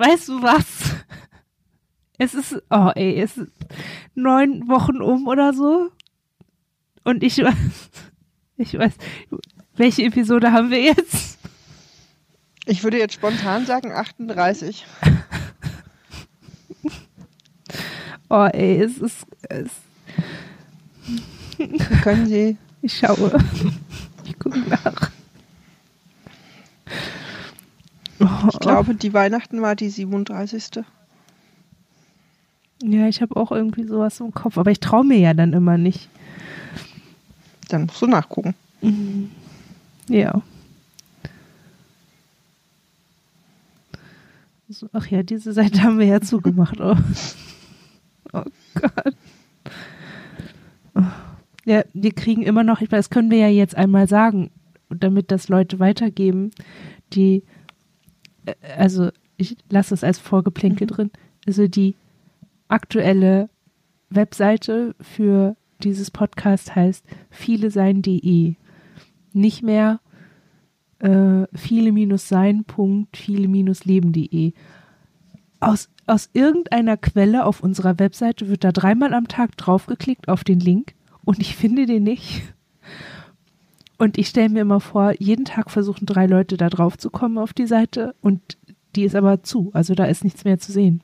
Weißt du was? Es ist, oh ey, es ist neun Wochen um oder so. Und ich weiß, ich weiß, welche Episode haben wir jetzt? Ich würde jetzt spontan sagen 38. oh ey, es ist, es. Können Sie? Ich schaue. Ich gucke nach. Ich glaube, die Weihnachten war die 37. Ja, ich habe auch irgendwie sowas im Kopf, aber ich traue mir ja dann immer nicht. Dann musst du nachgucken. Mhm. Ja. So, ach ja, diese Seite haben wir ja zugemacht. Oh, oh Gott. Oh. Ja, wir kriegen immer noch, ich das können wir ja jetzt einmal sagen, damit das Leute weitergeben, die, also ich lasse es als Vorgeplänkel mhm. drin, also die aktuelle Webseite für dieses Podcast heißt viele sein.de. Nicht mehr äh, viele-sein.viele-leben.de. Aus, aus irgendeiner Quelle auf unserer Webseite wird da dreimal am Tag draufgeklickt auf den Link und ich finde den nicht. Und ich stelle mir immer vor, jeden Tag versuchen drei Leute da drauf zu kommen auf die Seite und die ist aber zu. Also da ist nichts mehr zu sehen.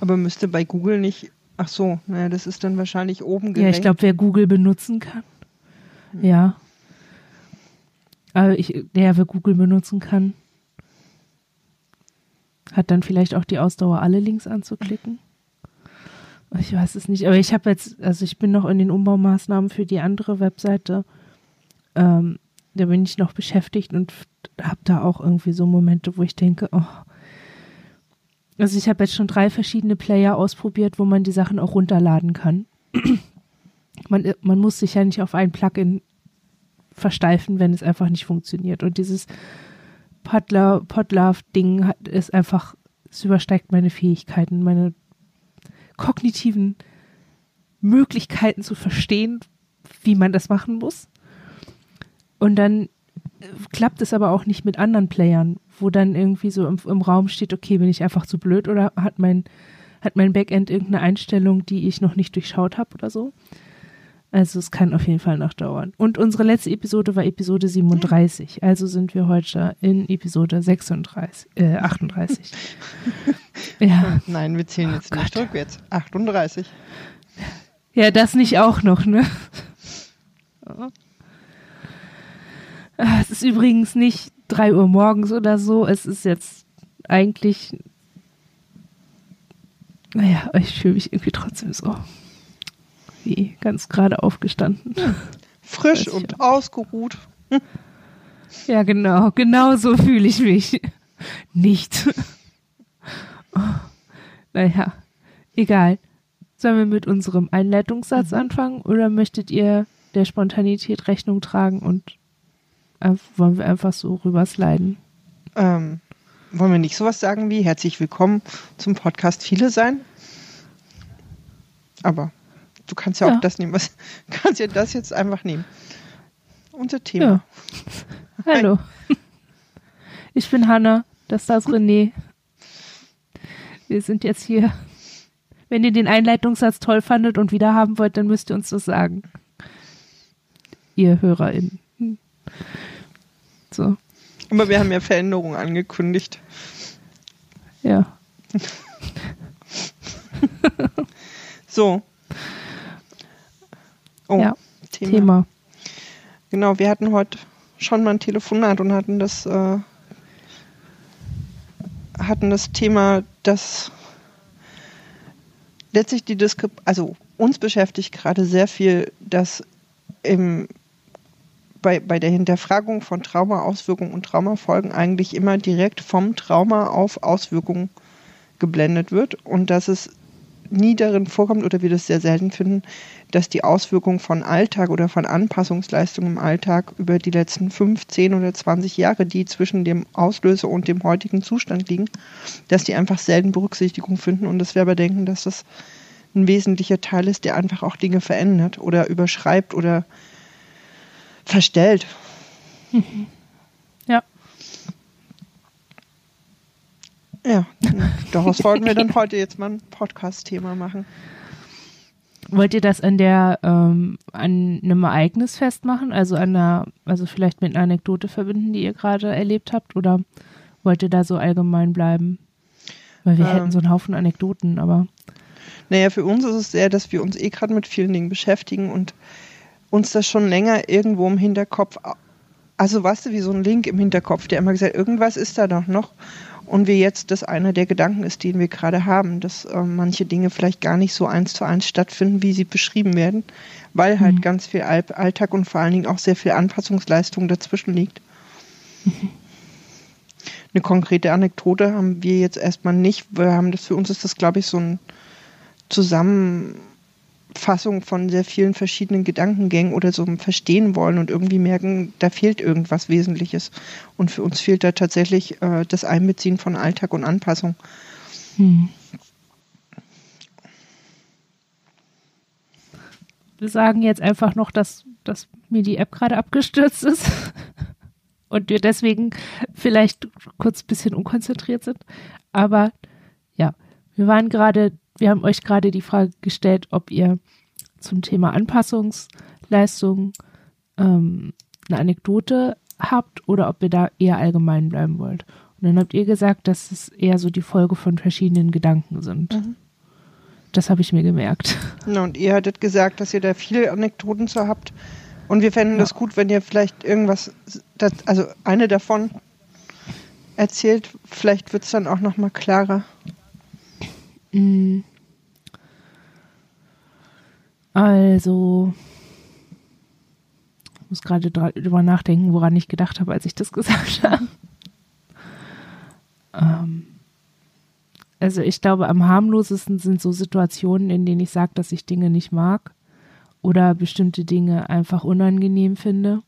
Aber müsste bei Google nicht. Ach so, naja, das ist dann wahrscheinlich oben gerankt. Ja, ich glaube, wer Google benutzen kann. Hm. Ja. Aber ich, der, wer Google benutzen kann, hat dann vielleicht auch die Ausdauer, alle Links anzuklicken. Ich weiß es nicht, aber ich habe jetzt, also ich bin noch in den Umbaumaßnahmen für die andere Webseite. Ähm, da bin ich noch beschäftigt und habe da auch irgendwie so Momente, wo ich denke, oh, also ich habe jetzt schon drei verschiedene Player ausprobiert, wo man die Sachen auch runterladen kann. man, man muss sich ja nicht auf ein Plugin versteifen, wenn es einfach nicht funktioniert. Und dieses Podlove-Ding ist einfach, es übersteigt meine Fähigkeiten, meine kognitiven Möglichkeiten zu verstehen, wie man das machen muss. Und dann klappt es aber auch nicht mit anderen Playern, wo dann irgendwie so im, im, Raum steht, okay, bin ich einfach zu blöd oder hat mein, hat mein Backend irgendeine Einstellung, die ich noch nicht durchschaut habe oder so. Also es kann auf jeden Fall noch dauern. Und unsere letzte Episode war Episode 37. Also sind wir heute in Episode 36, äh, 38. ja. Nein, wir zählen jetzt oh nicht rückwärts. 38. Ja, das nicht auch noch, ne? Oh. Ah, es ist übrigens nicht drei Uhr morgens oder so. Es ist jetzt eigentlich. Naja, ich fühle mich irgendwie trotzdem so wie ganz gerade aufgestanden. Frisch und ausgeruht. Ja, genau. Genau so fühle ich mich. Nicht. Oh, naja, egal. Sollen wir mit unserem Einleitungssatz mhm. anfangen oder möchtet ihr der Spontanität Rechnung tragen und wollen wir einfach so rübersliden? Ähm, wollen wir nicht sowas sagen wie herzlich willkommen zum Podcast Viele sein? Aber du kannst ja, ja. auch das nehmen. Was kannst ja das jetzt einfach nehmen? Unser Thema. Ja. Hallo. Ich bin Hanna, das ist das René. Wir sind jetzt hier. Wenn ihr den Einleitungssatz toll fandet und wieder haben wollt, dann müsst ihr uns das sagen. Ihr HörerInnen. So. Aber wir haben ja Veränderungen angekündigt. Ja. so. Oh, ja, Thema. Thema. Genau, wir hatten heute schon mal ein Telefonat und hatten das, äh, hatten das Thema, dass letztlich die Diskrepanz, also uns beschäftigt gerade sehr viel, dass im bei, bei der Hinterfragung von Traumaauswirkungen und Traumafolgen eigentlich immer direkt vom Trauma auf Auswirkungen geblendet wird und dass es nie darin vorkommt oder wir das sehr selten finden, dass die Auswirkungen von Alltag oder von Anpassungsleistungen im Alltag über die letzten 15 oder 20 Jahre, die zwischen dem Auslöser und dem heutigen Zustand liegen, dass die einfach selten Berücksichtigung finden und dass wir aber denken, dass das ein wesentlicher Teil ist, der einfach auch Dinge verändert oder überschreibt oder verstellt. Mhm. daraus wollten wir dann heute jetzt mal ein Podcast-Thema machen. Wollt ihr das an der ähm, an einem Ereignis festmachen, also an einer, also vielleicht mit einer Anekdote verbinden, die ihr gerade erlebt habt, oder wollt ihr da so allgemein bleiben? Weil wir ähm, hätten so einen Haufen Anekdoten, aber. Naja, für uns ist es sehr, dass wir uns eh gerade mit vielen Dingen beschäftigen und uns das schon länger irgendwo im Hinterkopf, also weißt du, wie so ein Link im Hinterkopf, der immer gesagt, irgendwas ist da doch noch. Und wir jetzt, das einer der Gedanken ist, den wir gerade haben, dass äh, manche Dinge vielleicht gar nicht so eins zu eins stattfinden, wie sie beschrieben werden, weil halt mhm. ganz viel Alltag und vor allen Dingen auch sehr viel Anpassungsleistung dazwischen liegt. Mhm. Eine konkrete Anekdote haben wir jetzt erstmal nicht. Wir haben das für uns ist das, glaube ich, so ein Zusammen Fassung von sehr vielen verschiedenen Gedankengängen oder so verstehen wollen und irgendwie merken, da fehlt irgendwas Wesentliches. Und für uns fehlt da tatsächlich äh, das Einbeziehen von Alltag und Anpassung. Hm. Wir sagen jetzt einfach noch, dass, dass mir die App gerade abgestürzt ist und wir deswegen vielleicht kurz ein bisschen unkonzentriert sind. Aber ja, wir waren gerade wir haben euch gerade die Frage gestellt, ob ihr zum Thema Anpassungsleistung ähm, eine Anekdote habt oder ob ihr da eher allgemein bleiben wollt. Und dann habt ihr gesagt, dass es eher so die Folge von verschiedenen Gedanken sind. Mhm. Das habe ich mir gemerkt. Na, und ihr hattet gesagt, dass ihr da viele Anekdoten zu habt. Und wir fänden ja. das gut, wenn ihr vielleicht irgendwas, das, also eine davon erzählt. Vielleicht wird es dann auch nochmal klarer. Mm. Also, ich muss gerade drüber nachdenken, woran ich gedacht habe, als ich das gesagt habe. ähm, also ich glaube, am harmlosesten sind so Situationen, in denen ich sage, dass ich Dinge nicht mag oder bestimmte Dinge einfach unangenehm finde.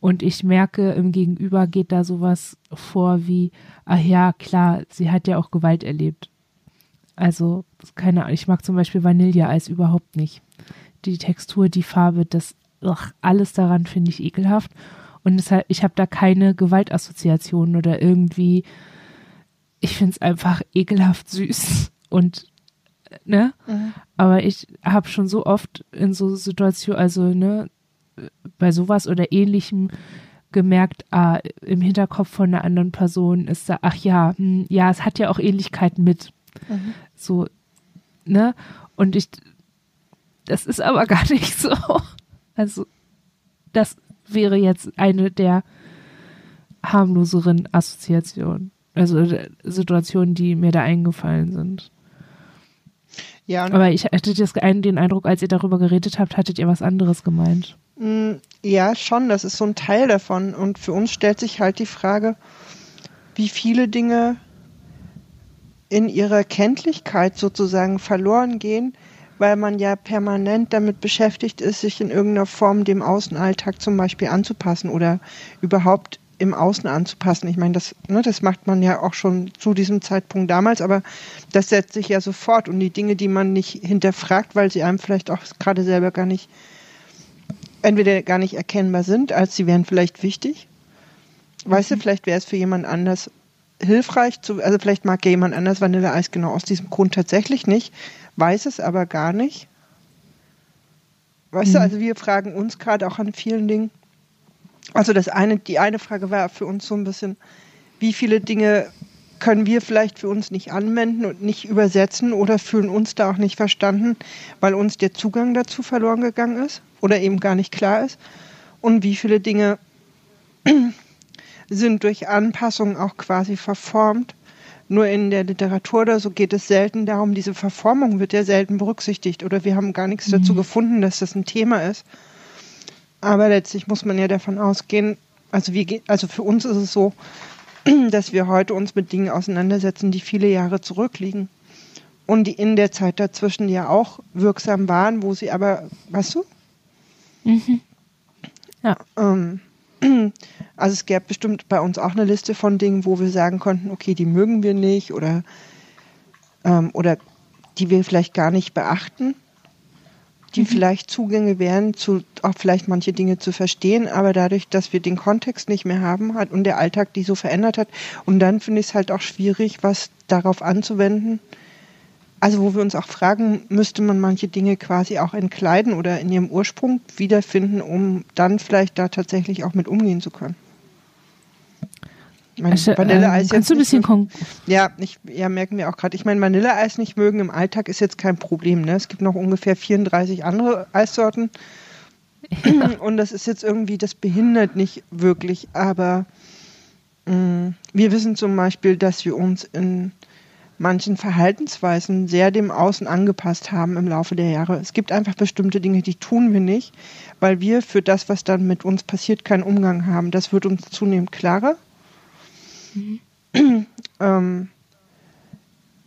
Und ich merke, im Gegenüber geht da sowas vor wie, ach ja, klar, sie hat ja auch Gewalt erlebt. Also, keine Ahnung, ich mag zum Beispiel Vanilleeis überhaupt nicht. Die Textur, die Farbe, das, ach, alles daran finde ich ekelhaft. Und deshalb, ich habe da keine Gewaltassoziationen oder irgendwie, ich finde es einfach ekelhaft süß. Und, ne? Mhm. Aber ich habe schon so oft in so Situationen, also, ne, bei sowas oder ähnlichem gemerkt, ah, im Hinterkopf von einer anderen Person ist da, ach ja, hm, ja, es hat ja auch Ähnlichkeiten mit Mhm. So, ne? Und ich, das ist aber gar nicht so. Also, das wäre jetzt eine der harmloseren Assoziationen. Also äh, Situationen, die mir da eingefallen sind. Ja, aber ich hatte das, den Eindruck, als ihr darüber geredet habt, hattet ihr was anderes gemeint. Mm, ja, schon, das ist so ein Teil davon. Und für uns stellt sich halt die Frage, wie viele Dinge in ihrer Kenntlichkeit sozusagen verloren gehen, weil man ja permanent damit beschäftigt ist, sich in irgendeiner Form dem Außenalltag zum Beispiel anzupassen oder überhaupt im Außen anzupassen. Ich meine, das, ne, das macht man ja auch schon zu diesem Zeitpunkt damals, aber das setzt sich ja sofort. Und die Dinge, die man nicht hinterfragt, weil sie einem vielleicht auch gerade selber gar nicht, entweder gar nicht erkennbar sind, als sie wären vielleicht wichtig. Weißt du, mhm. vielleicht wäre es für jemand anders hilfreich zu, also vielleicht mag ja jemand anders Vanilleeis genau aus diesem Grund tatsächlich nicht, weiß es aber gar nicht. Weißt mhm. du, also wir fragen uns gerade auch an vielen Dingen. Also das eine, die eine Frage war für uns so ein bisschen, wie viele Dinge können wir vielleicht für uns nicht anwenden und nicht übersetzen oder fühlen uns da auch nicht verstanden, weil uns der Zugang dazu verloren gegangen ist oder eben gar nicht klar ist. Und wie viele Dinge sind durch Anpassungen auch quasi verformt. Nur in der Literatur oder so geht es selten darum, diese Verformung wird ja selten berücksichtigt oder wir haben gar nichts mhm. dazu gefunden, dass das ein Thema ist. Aber letztlich muss man ja davon ausgehen, also, wir, also für uns ist es so, dass wir heute uns mit Dingen auseinandersetzen, die viele Jahre zurückliegen und die in der Zeit dazwischen ja auch wirksam waren, wo sie aber, weißt du? Mhm. Ja. Ähm, also es gäbe bestimmt bei uns auch eine Liste von Dingen, wo wir sagen konnten, okay, die mögen wir nicht oder, ähm, oder die wir vielleicht gar nicht beachten. die mhm. vielleicht Zugänge wären, zu auch vielleicht manche Dinge zu verstehen, aber dadurch, dass wir den Kontext nicht mehr haben hat und der Alltag die so verändert hat, und dann finde ich es halt auch schwierig, was darauf anzuwenden. Also wo wir uns auch fragen, müsste man manche Dinge quasi auch entkleiden oder in ihrem Ursprung wiederfinden, um dann vielleicht da tatsächlich auch mit umgehen zu können. Mein also, Vanilleeis ähm, kannst du ein bisschen mögen, ja, ich, ja, merken wir auch gerade. Ich meine, Vanilleeis nicht mögen im Alltag ist jetzt kein Problem. Ne? Es gibt noch ungefähr 34 andere Eissorten. Ja. Und das ist jetzt irgendwie, das behindert nicht wirklich. Aber mh, mm, wir wissen zum Beispiel, dass wir uns in manchen Verhaltensweisen sehr dem Außen angepasst haben im Laufe der Jahre. Es gibt einfach bestimmte Dinge, die tun wir nicht, weil wir für das, was dann mit uns passiert, keinen Umgang haben. Das wird uns zunehmend klarer. Mhm. ähm,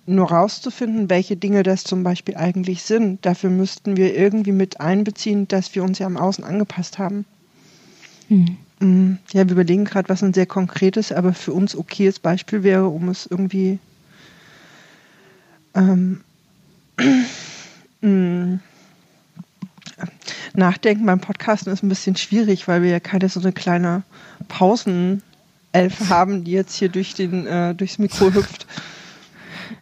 nur rauszufinden, welche Dinge das zum Beispiel eigentlich sind. Dafür müssten wir irgendwie mit einbeziehen, dass wir uns ja am Außen angepasst haben. Mhm. Mm, ja, wir überlegen gerade, was ein sehr konkretes, aber für uns okayes Beispiel wäre, um es irgendwie ähm, mm, Nachdenken beim Podcasten ist ein bisschen schwierig, weil wir ja keine so eine kleine Pausen Elf haben, die jetzt hier durch den, äh, durchs Mikro hüpft.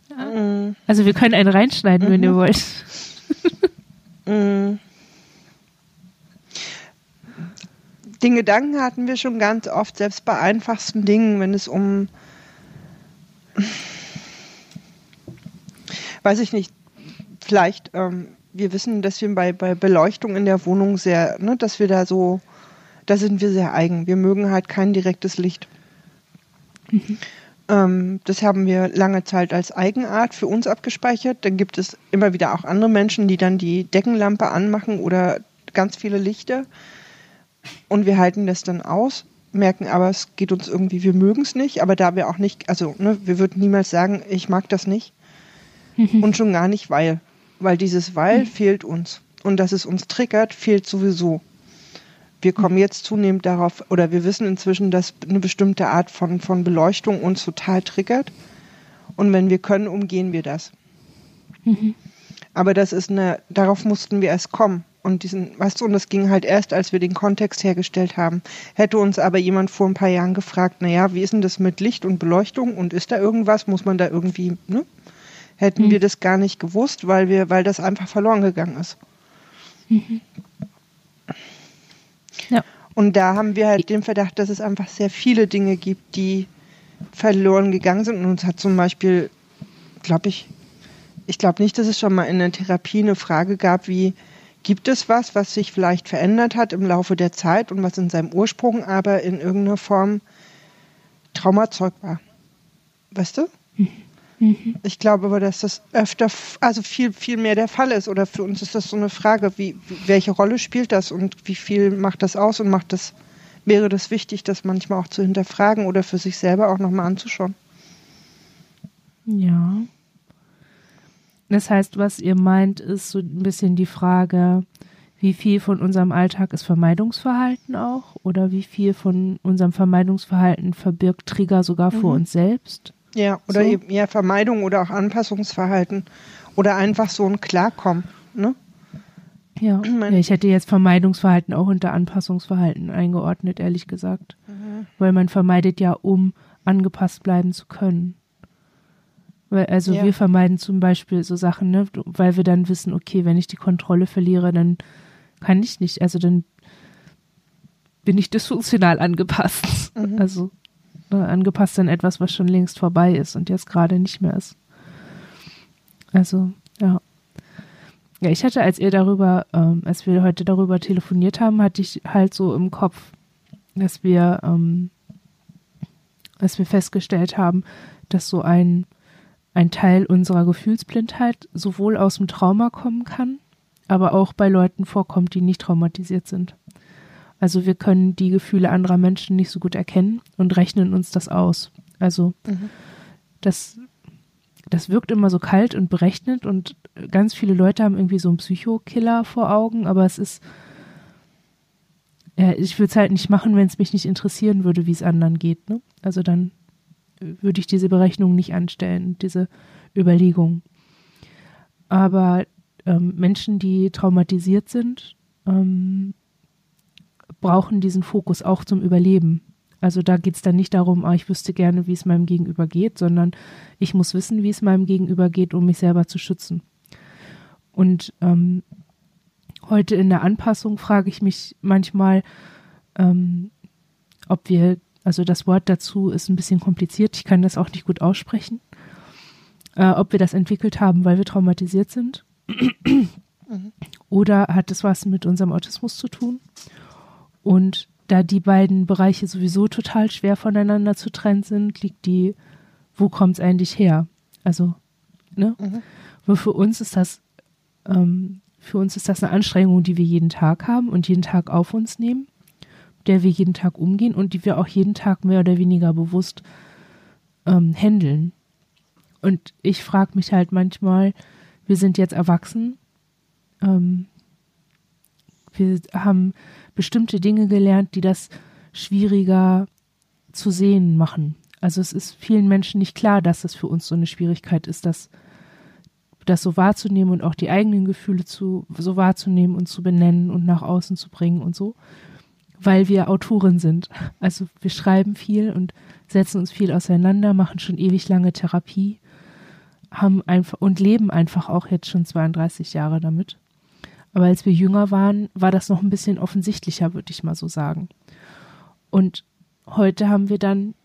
Ja. Also wir können einen reinschneiden, mhm. wenn ihr mhm. wollt. Mhm. Den Gedanken hatten wir schon ganz oft, selbst bei einfachsten Dingen, wenn es um, weiß ich nicht, vielleicht, ähm, wir wissen, dass wir bei, bei Beleuchtung in der Wohnung sehr, ne, dass wir da so, da sind wir sehr eigen. Wir mögen halt kein direktes Licht. Mhm. Ähm, das haben wir lange Zeit als Eigenart für uns abgespeichert. Dann gibt es immer wieder auch andere Menschen, die dann die Deckenlampe anmachen oder ganz viele Lichter. Und wir halten das dann aus, merken aber, es geht uns irgendwie, wir mögen es nicht. Aber da wir auch nicht, also ne, wir würden niemals sagen, ich mag das nicht. Mhm. Und schon gar nicht, weil. Weil dieses Weil mhm. fehlt uns. Und dass es uns triggert, fehlt sowieso wir kommen jetzt zunehmend darauf, oder wir wissen inzwischen, dass eine bestimmte Art von, von Beleuchtung uns total triggert. Und wenn wir können, umgehen wir das. Mhm. Aber das ist eine, darauf mussten wir erst kommen. Und diesen, weißt du, und das ging halt erst, als wir den Kontext hergestellt haben. Hätte uns aber jemand vor ein paar Jahren gefragt, naja, wie ist denn das mit Licht und Beleuchtung und ist da irgendwas? Muss man da irgendwie, ne? Hätten mhm. wir das gar nicht gewusst, weil wir, weil das einfach verloren gegangen ist. Mhm. Ja. Und da haben wir halt den Verdacht, dass es einfach sehr viele Dinge gibt, die verloren gegangen sind. Und uns hat zum Beispiel, glaube ich, ich glaube nicht, dass es schon mal in der Therapie eine Frage gab, wie gibt es was, was sich vielleicht verändert hat im Laufe der Zeit und was in seinem Ursprung aber in irgendeiner Form Traumazeug war. Weißt du? Mhm. Mhm. Ich glaube aber, dass das öfter, also viel, viel mehr der Fall ist. Oder für uns ist das so eine Frage, wie, welche Rolle spielt das und wie viel macht das aus und macht das, wäre das wichtig, das manchmal auch zu hinterfragen oder für sich selber auch nochmal anzuschauen. Ja. Das heißt, was ihr meint, ist so ein bisschen die Frage, wie viel von unserem Alltag ist Vermeidungsverhalten auch oder wie viel von unserem Vermeidungsverhalten verbirgt Trigger sogar mhm. für uns selbst? Ja, oder so. eben ja, Vermeidung oder auch Anpassungsverhalten oder einfach so ein Klarkommen, ne? Ja. ja, ich hätte jetzt Vermeidungsverhalten auch unter Anpassungsverhalten eingeordnet, ehrlich gesagt. Mhm. Weil man vermeidet ja, um angepasst bleiben zu können. Weil, also ja. wir vermeiden zum Beispiel so Sachen, ne, weil wir dann wissen, okay, wenn ich die Kontrolle verliere, dann kann ich nicht, also dann bin ich dysfunktional angepasst. Mhm. Also ne, angepasst an etwas, was schon längst vorbei ist und jetzt gerade nicht mehr ist. Also, ja. Ja, ich hatte, als ihr darüber, ähm, als wir heute darüber telefoniert haben, hatte ich halt so im Kopf, dass wir, ähm, dass wir festgestellt haben, dass so ein, ein Teil unserer Gefühlsblindheit sowohl aus dem Trauma kommen kann, aber auch bei Leuten vorkommt, die nicht traumatisiert sind. Also wir können die Gefühle anderer Menschen nicht so gut erkennen und rechnen uns das aus. Also mhm. das, das wirkt immer so kalt und berechnet und ganz viele Leute haben irgendwie so einen Psychokiller vor Augen, aber es ist, ja, ich würde es halt nicht machen, wenn es mich nicht interessieren würde, wie es anderen geht. Ne? Also dann würde ich diese Berechnung nicht anstellen, diese Überlegung. Aber ähm, Menschen, die traumatisiert sind, ähm, brauchen diesen Fokus auch zum Überleben. Also da geht es dann nicht darum, ah, ich wüsste gerne, wie es meinem Gegenüber geht, sondern ich muss wissen, wie es meinem Gegenüber geht, um mich selber zu schützen. Und ähm, heute in der Anpassung frage ich mich manchmal, ähm, ob wir, also das Wort dazu ist ein bisschen kompliziert, ich kann das auch nicht gut aussprechen, äh, ob wir das entwickelt haben, weil wir traumatisiert sind. Mhm. Oder hat es was mit unserem Autismus zu tun? Und da die beiden Bereiche sowieso total schwer voneinander zu trennen sind, liegt die, wo kommt es eigentlich her? Also, ne? Mhm. Weil für uns ist das, ähm, für uns ist das eine Anstrengung, die wir jeden Tag haben und jeden Tag auf uns nehmen, der wir jeden Tag umgehen und die wir auch jeden Tag mehr oder weniger bewusst ähm, handeln. Und ich frage mich halt manchmal, wir sind jetzt erwachsen, ähm, wir haben bestimmte Dinge gelernt, die das schwieriger zu sehen machen. Also es ist vielen Menschen nicht klar, dass es für uns so eine Schwierigkeit ist, das, das so wahrzunehmen und auch die eigenen Gefühle zu, so wahrzunehmen und zu benennen und nach außen zu bringen und so, weil wir Autoren sind. Also wir schreiben viel und setzen uns viel auseinander, machen schon ewig lange Therapie, haben einfach und leben einfach auch jetzt schon 32 Jahre damit. Aber als wir jünger waren, war das noch ein bisschen offensichtlicher, würde ich mal so sagen. Und heute haben wir dann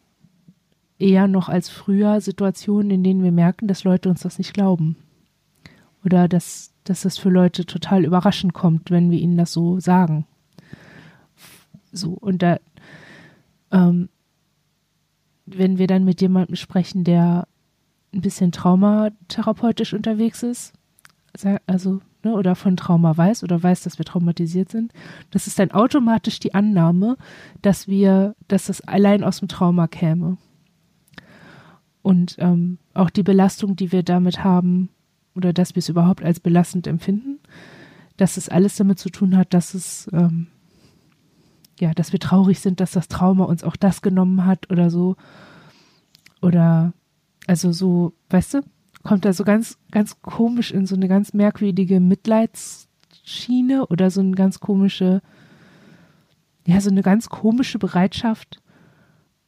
eher noch als früher Situationen, in denen wir merken, dass Leute uns das nicht glauben. Oder dass, dass das für Leute total überraschend kommt, wenn wir ihnen das so sagen. So, und da, ähm, wenn wir dann mit jemandem sprechen, der ein bisschen traumatherapeutisch unterwegs ist, also ne, oder von Trauma weiß oder weiß, dass wir traumatisiert sind, das ist dann automatisch die Annahme, dass wir, dass das allein aus dem Trauma käme. Und ähm, auch die Belastung, die wir damit haben, oder dass wir es überhaupt als belastend empfinden, dass es alles damit zu tun hat, dass es ähm, ja, dass wir traurig sind, dass das Trauma uns auch das genommen hat oder so. Oder also so, weißt du, kommt er so ganz, ganz komisch in so eine ganz merkwürdige Mitleidsschiene oder so eine ganz komische, ja, so eine ganz komische Bereitschaft,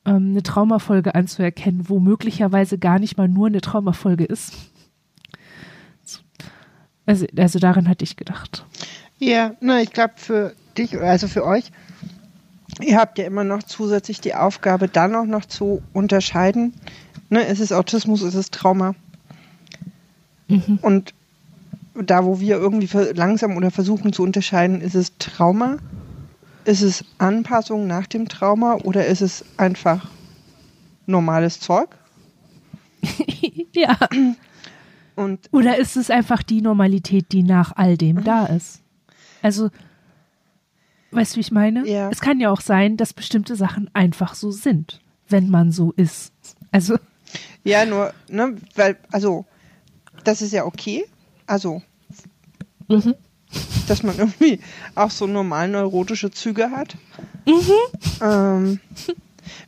ähm, eine Traumafolge anzuerkennen, wo möglicherweise gar nicht mal nur eine Traumafolge ist. Also, also daran hatte ich gedacht. Ja, na, ich glaube für dich, also für euch, ihr habt ja immer noch zusätzlich die Aufgabe, dann auch noch zu unterscheiden, ne, ist es Autismus, ist es Trauma. Mhm. Und da, wo wir irgendwie langsam oder versuchen zu unterscheiden, ist es Trauma, ist es Anpassung nach dem Trauma oder ist es einfach normales Zeug? ja. Und oder ist es einfach die Normalität, die nach all dem da ist? Also, weißt du, wie ich meine? Ja. Es kann ja auch sein, dass bestimmte Sachen einfach so sind, wenn man so ist. Also. Ja, nur, ne, weil, also, das ist ja okay. Also, mhm. dass man irgendwie auch so normal neurotische Züge hat. Mhm. Ähm,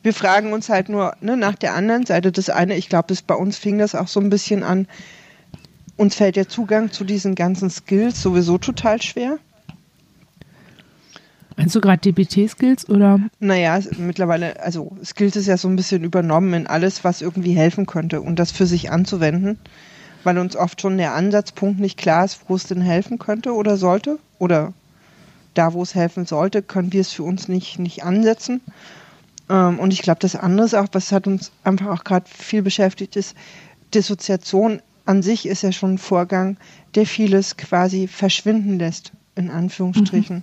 wir fragen uns halt nur ne, nach der anderen Seite. Das eine, ich glaube, bei uns fing das auch so ein bisschen an. Uns fällt der Zugang zu diesen ganzen Skills sowieso total schwer. Meinst du gerade DBT-Skills oder? Naja, mittlerweile, also Skills ist ja so ein bisschen übernommen in alles, was irgendwie helfen könnte und das für sich anzuwenden weil uns oft schon der Ansatzpunkt nicht klar ist, wo es denn helfen könnte oder sollte. Oder da, wo es helfen sollte, können wir es für uns nicht, nicht ansetzen. Ähm, und ich glaube, das andere ist auch, was hat uns einfach auch gerade viel beschäftigt, ist, Dissoziation an sich ist ja schon ein Vorgang, der vieles quasi verschwinden lässt, in Anführungsstrichen. Mhm.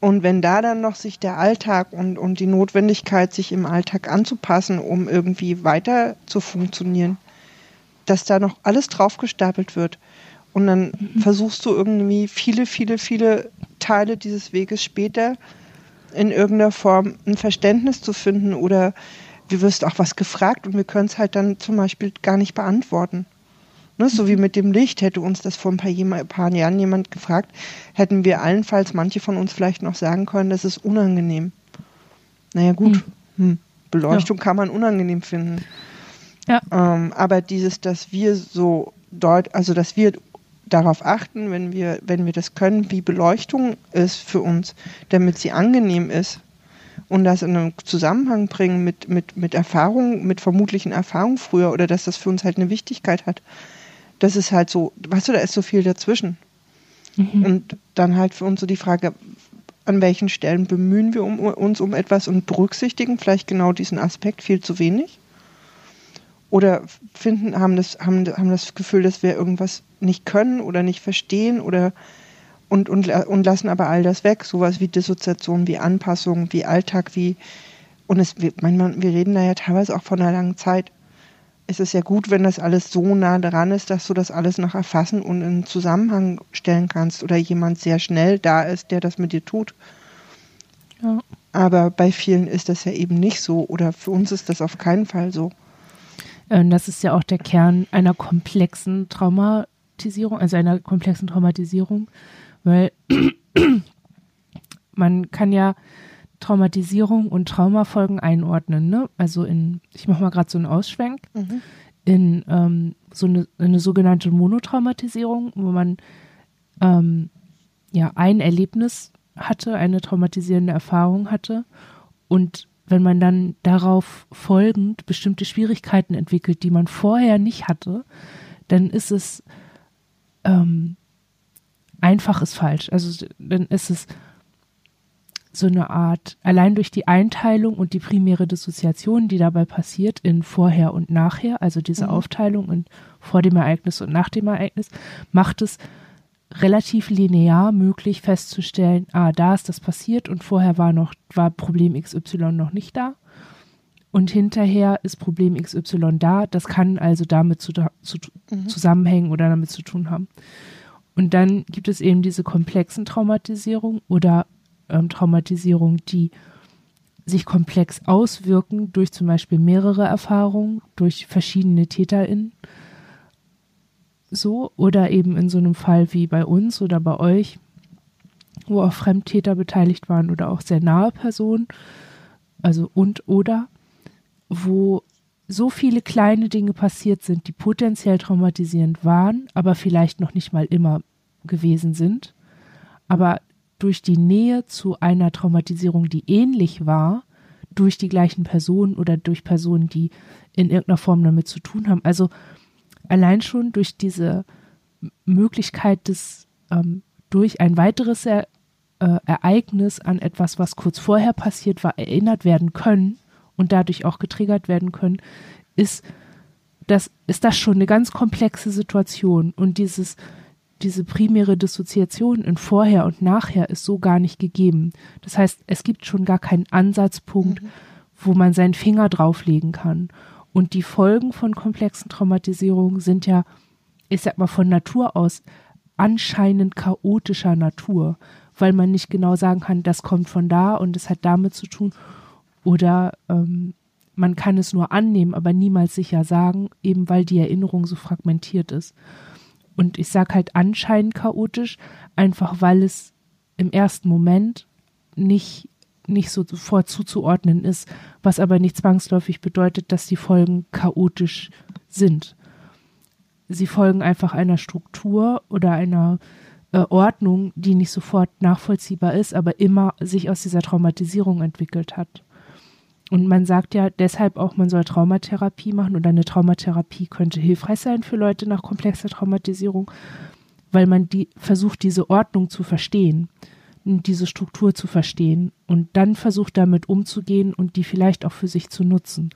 Und wenn da dann noch sich der Alltag und, und die Notwendigkeit, sich im Alltag anzupassen, um irgendwie weiter zu funktionieren, dass da noch alles draufgestapelt wird. Und dann mhm. versuchst du irgendwie viele, viele, viele Teile dieses Weges später in irgendeiner Form ein Verständnis zu finden oder du wirst auch was gefragt und wir können es halt dann zum Beispiel gar nicht beantworten. Ne, so wie mhm. mit dem Licht, hätte uns das vor ein paar, ein paar, Jahren jemand gefragt, hätten wir allenfalls manche von uns vielleicht noch sagen können, das ist unangenehm. Naja gut, hm. Hm. Beleuchtung ja. kann man unangenehm finden. Ja. Ähm, aber dieses, dass wir so dort, also dass wir darauf achten, wenn wir, wenn wir das können, wie Beleuchtung ist für uns, damit sie angenehm ist und das in einen Zusammenhang bringen mit, mit, mit Erfahrungen, mit vermutlichen Erfahrungen früher oder dass das für uns halt eine Wichtigkeit hat. Das ist halt so, weißt du, da ist so viel dazwischen. Mhm. Und dann halt für uns so die Frage, an welchen Stellen bemühen wir um, uns um etwas und berücksichtigen vielleicht genau diesen Aspekt viel zu wenig? Oder finden, haben das, haben, haben das Gefühl, dass wir irgendwas nicht können oder nicht verstehen oder und, und, und lassen aber all das weg, sowas wie Dissoziation, wie Anpassung, wie Alltag, wie und es, wir, manchmal, wir reden da ja teilweise auch von einer langen Zeit. Es ist ja gut, wenn das alles so nah dran ist, dass du das alles noch erfassen und in Zusammenhang stellen kannst oder jemand sehr schnell da ist, der das mit dir tut. Ja. Aber bei vielen ist das ja eben nicht so oder für uns ist das auf keinen Fall so. Ähm, das ist ja auch der Kern einer komplexen Traumatisierung, also einer komplexen Traumatisierung, weil man kann ja Traumatisierung und Traumafolgen einordnen. Ne? Also in, ich mache mal gerade so einen Ausschwenk, mhm. in ähm, so eine, eine, sogenannte Monotraumatisierung, wo man ähm, ja ein Erlebnis hatte, eine traumatisierende Erfahrung hatte und wenn man dann darauf folgend bestimmte Schwierigkeiten entwickelt, die man vorher nicht hatte, dann ist es ähm, einfach ist falsch. Also dann ist es so eine Art, allein durch die Einteilung und die primäre Dissoziation, die dabei passiert in vorher und nachher, also diese mhm. Aufteilung in vor dem Ereignis und nach dem Ereignis, macht es relativ linear möglich festzustellen, ah, da ist das passiert und vorher war noch, war Problem XY noch nicht da. Und hinterher ist Problem XY da. Das kann also damit zu, zu, mhm. zusammenhängen oder damit zu tun haben. Und dann gibt es eben diese komplexen Traumatisierungen oder ähm, Traumatisierungen, die sich komplex auswirken durch zum Beispiel mehrere Erfahrungen, durch verschiedene TäterInnen so oder eben in so einem Fall wie bei uns oder bei euch, wo auch Fremdtäter beteiligt waren oder auch sehr nahe Personen, also und oder, wo so viele kleine Dinge passiert sind, die potenziell traumatisierend waren, aber vielleicht noch nicht mal immer gewesen sind, aber durch die Nähe zu einer Traumatisierung, die ähnlich war, durch die gleichen Personen oder durch Personen, die in irgendeiner Form damit zu tun haben. Also allein schon durch diese Möglichkeit des ähm, durch ein weiteres er, äh, Ereignis an etwas, was kurz vorher passiert war, erinnert werden können und dadurch auch getriggert werden können, ist das, ist das schon eine ganz komplexe Situation und dieses, diese primäre Dissoziation in vorher und nachher ist so gar nicht gegeben. Das heißt, es gibt schon gar keinen Ansatzpunkt, mhm. wo man seinen Finger drauflegen kann. Und die Folgen von komplexen Traumatisierungen sind ja, ich sag mal, von Natur aus anscheinend chaotischer Natur, weil man nicht genau sagen kann, das kommt von da und es hat damit zu tun. Oder ähm, man kann es nur annehmen, aber niemals sicher sagen, eben weil die Erinnerung so fragmentiert ist. Und ich sage halt anscheinend chaotisch, einfach weil es im ersten Moment nicht nicht so sofort zuzuordnen ist, was aber nicht zwangsläufig bedeutet, dass die Folgen chaotisch sind. Sie folgen einfach einer Struktur oder einer äh, Ordnung, die nicht sofort nachvollziehbar ist, aber immer sich aus dieser Traumatisierung entwickelt hat. Und man sagt ja deshalb auch, man soll Traumatherapie machen oder eine Traumatherapie könnte hilfreich sein für Leute nach komplexer Traumatisierung, weil man die versucht, diese Ordnung zu verstehen diese Struktur zu verstehen und dann versucht damit umzugehen und die vielleicht auch für sich zu nutzen,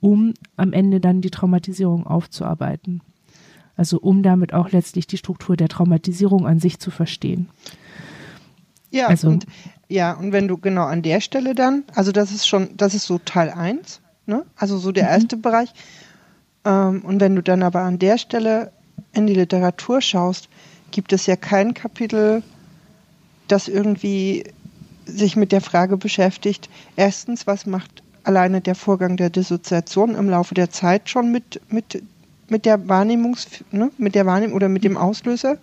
um am Ende dann die Traumatisierung aufzuarbeiten. Also um damit auch letztlich die Struktur der Traumatisierung an sich zu verstehen. Ja, also, und, ja, und wenn du genau an der Stelle dann, also das ist schon, das ist so Teil 1, ne? also so der mhm. erste Bereich. Ähm, und wenn du dann aber an der Stelle in die Literatur schaust, gibt es ja kein Kapitel, das irgendwie sich mit der Frage beschäftigt, erstens, was macht alleine der Vorgang der Dissoziation im Laufe der Zeit schon mit, mit, mit der Wahrnehmungs, ne, mit der Wahrnehmung oder mit dem Auslöser?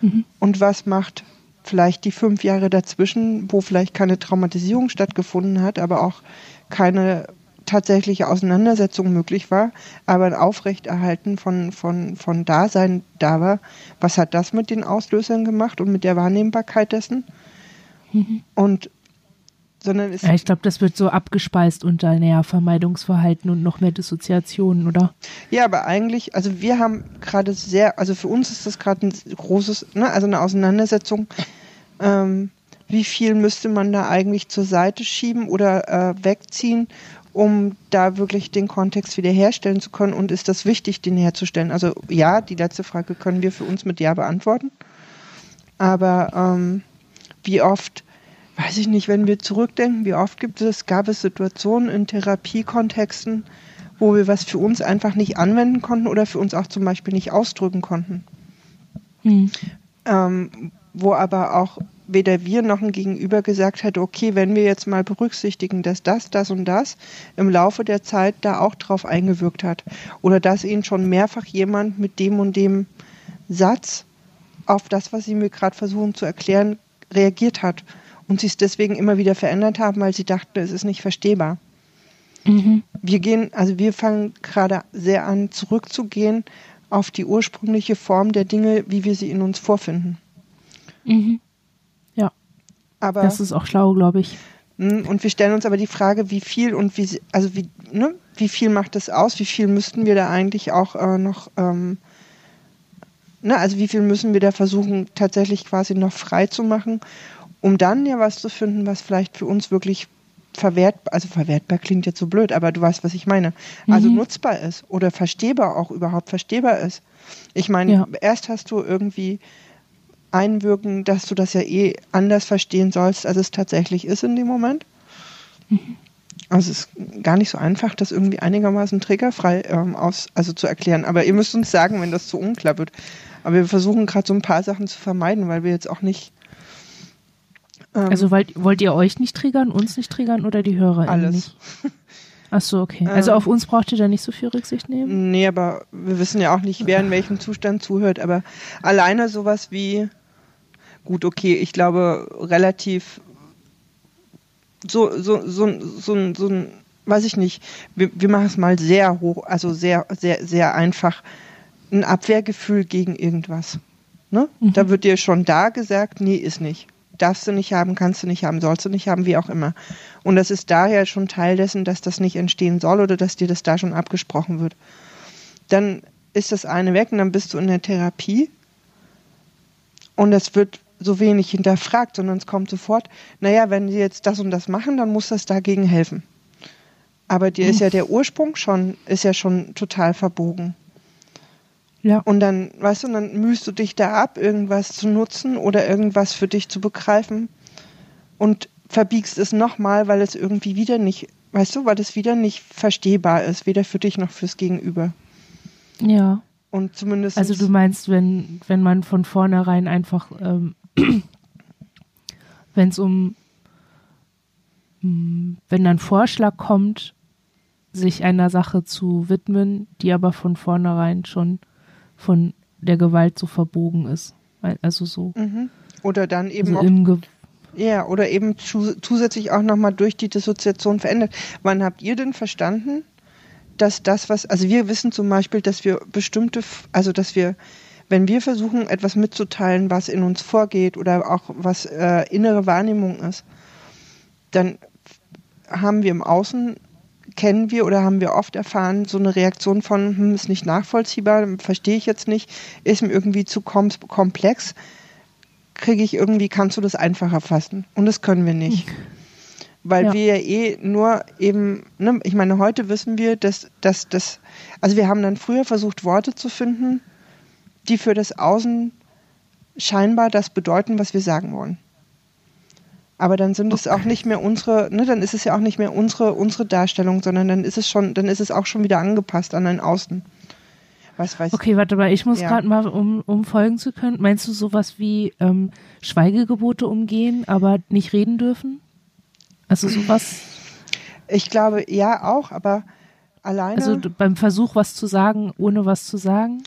Mhm. Und was macht vielleicht die fünf Jahre dazwischen, wo vielleicht keine Traumatisierung stattgefunden hat, aber auch keine tatsächliche Auseinandersetzung möglich war, aber ein Aufrechterhalten von, von, von Dasein da war. Was hat das mit den Auslösern gemacht und mit der Wahrnehmbarkeit dessen? Mhm. Und sondern es ja, ich glaube, das wird so abgespeist unter näher Vermeidungsverhalten und noch mehr Dissoziationen, oder? Ja, aber eigentlich, also wir haben gerade sehr, also für uns ist das gerade ein großes, ne, also eine Auseinandersetzung. Ähm, wie viel müsste man da eigentlich zur Seite schieben oder äh, wegziehen, um da wirklich den Kontext wiederherstellen zu können? Und ist das wichtig, den herzustellen? Also ja, die letzte Frage können wir für uns mit Ja beantworten. Aber ähm, wie oft, weiß ich nicht, wenn wir zurückdenken, wie oft gibt es, gab es Situationen in Therapiekontexten, wo wir was für uns einfach nicht anwenden konnten oder für uns auch zum Beispiel nicht ausdrücken konnten. Hm. Ähm, wo aber auch weder wir noch ein Gegenüber gesagt hat, okay, wenn wir jetzt mal berücksichtigen, dass das, das und das im Laufe der Zeit da auch drauf eingewirkt hat oder dass ihnen schon mehrfach jemand mit dem und dem Satz auf das, was sie mir gerade versuchen zu erklären, reagiert hat und sie es deswegen immer wieder verändert haben, weil sie dachten, es ist nicht verstehbar. Mhm. Wir gehen, also wir fangen gerade sehr an, zurückzugehen auf die ursprüngliche Form der Dinge, wie wir sie in uns vorfinden. Mhm. Aber das ist auch schlau, glaube ich. Hm, und wir stellen uns aber die Frage, wie viel und wie, also wie, ne, wie viel macht das aus? Wie viel müssten wir da eigentlich auch äh, noch, ähm, ne, also wie viel müssen wir da versuchen, tatsächlich quasi noch frei zu machen, um dann ja was zu finden, was vielleicht für uns wirklich verwertbar, also verwertbar klingt jetzt so blöd, aber du weißt, was ich meine. Also mhm. nutzbar ist oder verstehbar auch überhaupt verstehbar ist. Ich meine, ja. erst hast du irgendwie einwirken, dass du das ja eh anders verstehen sollst, als es tatsächlich ist in dem Moment. Mhm. Also es ist gar nicht so einfach, das irgendwie einigermaßen triggerfrei ähm, aus, also zu erklären. Aber ihr müsst uns sagen, wenn das zu unklar wird. Aber wir versuchen gerade so ein paar Sachen zu vermeiden, weil wir jetzt auch nicht. Ähm, also wollt, wollt ihr euch nicht triggern, uns nicht triggern oder die Hörer alles. nicht? Ach so, okay. Also ähm, auf uns braucht ihr da nicht so viel Rücksicht nehmen? Nee, aber wir wissen ja auch nicht, wer in welchem Zustand zuhört. Aber alleine sowas wie, gut, okay, ich glaube, relativ so, so, so, so, so ein, weiß ich nicht, wir, wir machen es mal sehr hoch, also sehr, sehr, sehr einfach, ein Abwehrgefühl gegen irgendwas. Ne? Mhm. Da wird dir schon da gesagt, nee, ist nicht. Darfst du nicht haben, kannst du nicht haben, sollst du nicht haben, wie auch immer. Und das ist daher schon Teil dessen, dass das nicht entstehen soll oder dass dir das da schon abgesprochen wird. Dann ist das eine weg und dann bist du in der Therapie und es wird so wenig hinterfragt, sondern es kommt sofort, naja, wenn sie jetzt das und das machen, dann muss das dagegen helfen. Aber dir ist ja der Ursprung schon, ist ja schon total verbogen. Ja. Und dann, weißt du, dann mühst du dich da ab, irgendwas zu nutzen oder irgendwas für dich zu begreifen und verbiegst es nochmal, weil es irgendwie wieder nicht, weißt du, weil es wieder nicht verstehbar ist, weder für dich noch fürs Gegenüber. Ja. Und zumindest. Also du meinst, wenn, wenn man von vornherein einfach ähm, wenn es um, wenn dann Vorschlag kommt, sich einer Sache zu widmen, die aber von vornherein schon von der Gewalt so verbogen ist. Also so. Mhm. Oder dann eben also auch, ja, oder eben zusätzlich auch nochmal durch die Dissoziation verändert. Wann habt ihr denn verstanden, dass das, was, also wir wissen zum Beispiel, dass wir bestimmte, also dass wir wenn wir versuchen, etwas mitzuteilen, was in uns vorgeht oder auch was äh, innere Wahrnehmung ist, dann haben wir im Außen, kennen wir oder haben wir oft erfahren, so eine Reaktion von, hm, ist nicht nachvollziehbar, verstehe ich jetzt nicht, ist mir irgendwie zu kom komplex, kriege ich irgendwie, kannst du das einfacher fassen? Und das können wir nicht. Weil ja. wir ja eh nur eben, ne, ich meine, heute wissen wir, dass, dass, also wir haben dann früher versucht, Worte zu finden, die für das Außen scheinbar das bedeuten, was wir sagen wollen. Aber dann sind es auch nicht mehr unsere, ne, dann ist es ja auch nicht mehr unsere, unsere Darstellung, sondern dann ist es schon, dann ist es auch schon wieder angepasst an ein Außen. Was weiß okay, warte mal, ich muss ja. gerade mal, um, um folgen zu können, meinst du sowas wie ähm, Schweigegebote umgehen, aber nicht reden dürfen? Also sowas? Ich glaube, ja, auch, aber alleine. Also beim Versuch, was zu sagen, ohne was zu sagen?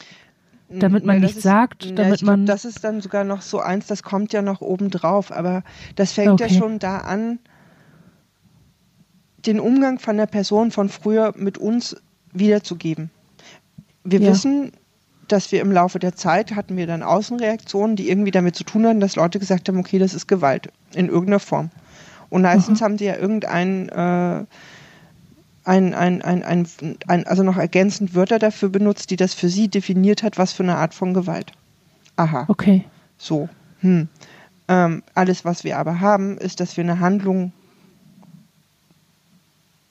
Damit man ja, nichts sagt, ja, damit man. Glaub, das ist dann sogar noch so eins, das kommt ja noch oben drauf, aber das fängt okay. ja schon da an. den Umgang von der Person von früher mit uns wiederzugeben. Wir ja. wissen, dass wir im Laufe der Zeit hatten wir dann Außenreaktionen, die irgendwie damit zu tun hatten, dass Leute gesagt haben, okay, das ist Gewalt in irgendeiner Form. Und meistens mhm. haben sie ja irgendein äh, ein, ein, ein, ein, ein, also noch ergänzend Wörter dafür benutzt, die das für sie definiert hat, was für eine Art von Gewalt. Aha. Okay. So. Hm. Ähm, alles, was wir aber haben, ist, dass wir eine Handlung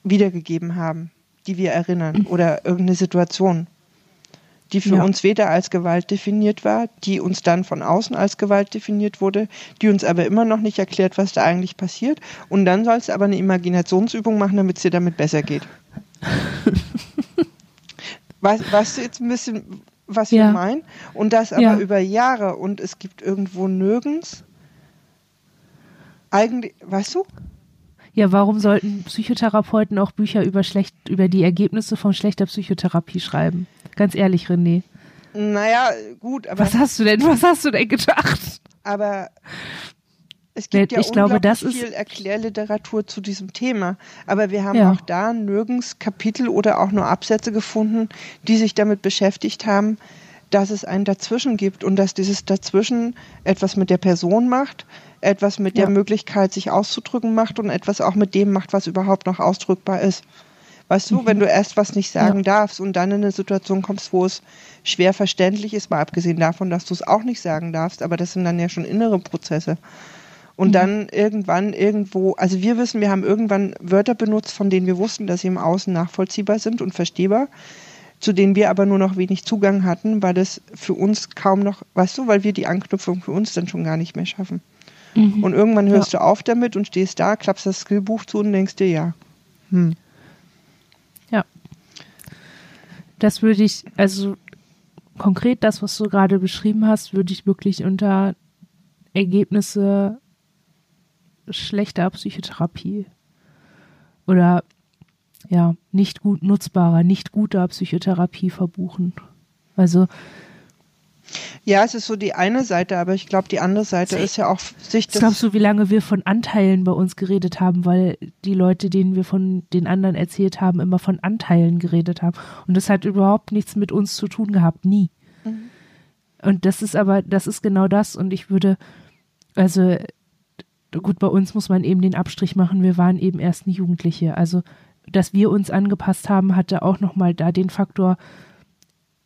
wiedergegeben haben, die wir erinnern, oder irgendeine Situation die für ja. uns weder als Gewalt definiert war, die uns dann von außen als Gewalt definiert wurde, die uns aber immer noch nicht erklärt, was da eigentlich passiert. Und dann sollst du aber eine Imaginationsübung machen, damit es dir damit besser geht. weißt, weißt, du jetzt ein bisschen, was ja. wir meinen? Und das aber ja. über Jahre und es gibt irgendwo nirgends eigentlich, weißt du? Ja, warum sollten Psychotherapeuten auch Bücher über schlecht, über die Ergebnisse von schlechter Psychotherapie schreiben? Ganz ehrlich, René. Naja, gut, aber. Was hast du denn, was hast du denn gedacht? Aber es gibt ja ich glaube, das viel Erklärliteratur zu diesem Thema. Aber wir haben ja. auch da nirgends Kapitel oder auch nur Absätze gefunden, die sich damit beschäftigt haben, dass es ein Dazwischen gibt und dass dieses Dazwischen etwas mit der Person macht, etwas mit ja. der Möglichkeit, sich auszudrücken macht und etwas auch mit dem macht, was überhaupt noch ausdrückbar ist. Weißt du, mhm. wenn du erst was nicht sagen ja. darfst und dann in eine Situation kommst, wo es schwer verständlich ist, mal abgesehen davon, dass du es auch nicht sagen darfst, aber das sind dann ja schon innere Prozesse. Und mhm. dann irgendwann irgendwo, also wir wissen, wir haben irgendwann Wörter benutzt, von denen wir wussten, dass sie im Außen nachvollziehbar sind und verstehbar, zu denen wir aber nur noch wenig Zugang hatten, weil das für uns kaum noch, weißt du, weil wir die Anknüpfung für uns dann schon gar nicht mehr schaffen. Mhm. Und irgendwann hörst ja. du auf damit und stehst da, klappst das Skillbuch zu und denkst dir, ja. Hm. Ja. Das würde ich, also konkret das, was du gerade beschrieben hast, würde ich wirklich unter Ergebnisse schlechter Psychotherapie oder ja, nicht gut nutzbarer, nicht guter Psychotherapie verbuchen. Also ja, es ist so die eine Seite, aber ich glaube, die andere Seite ist ja auch sich das. Glaubst du, wie lange wir von Anteilen bei uns geredet haben, weil die Leute, denen wir von den anderen erzählt haben, immer von Anteilen geredet haben. Und das hat überhaupt nichts mit uns zu tun gehabt, nie. Mhm. Und das ist aber, das ist genau das. Und ich würde, also gut, bei uns muss man eben den Abstrich machen, wir waren eben erst eine Jugendliche. Also, dass wir uns angepasst haben, hatte auch nochmal da den Faktor,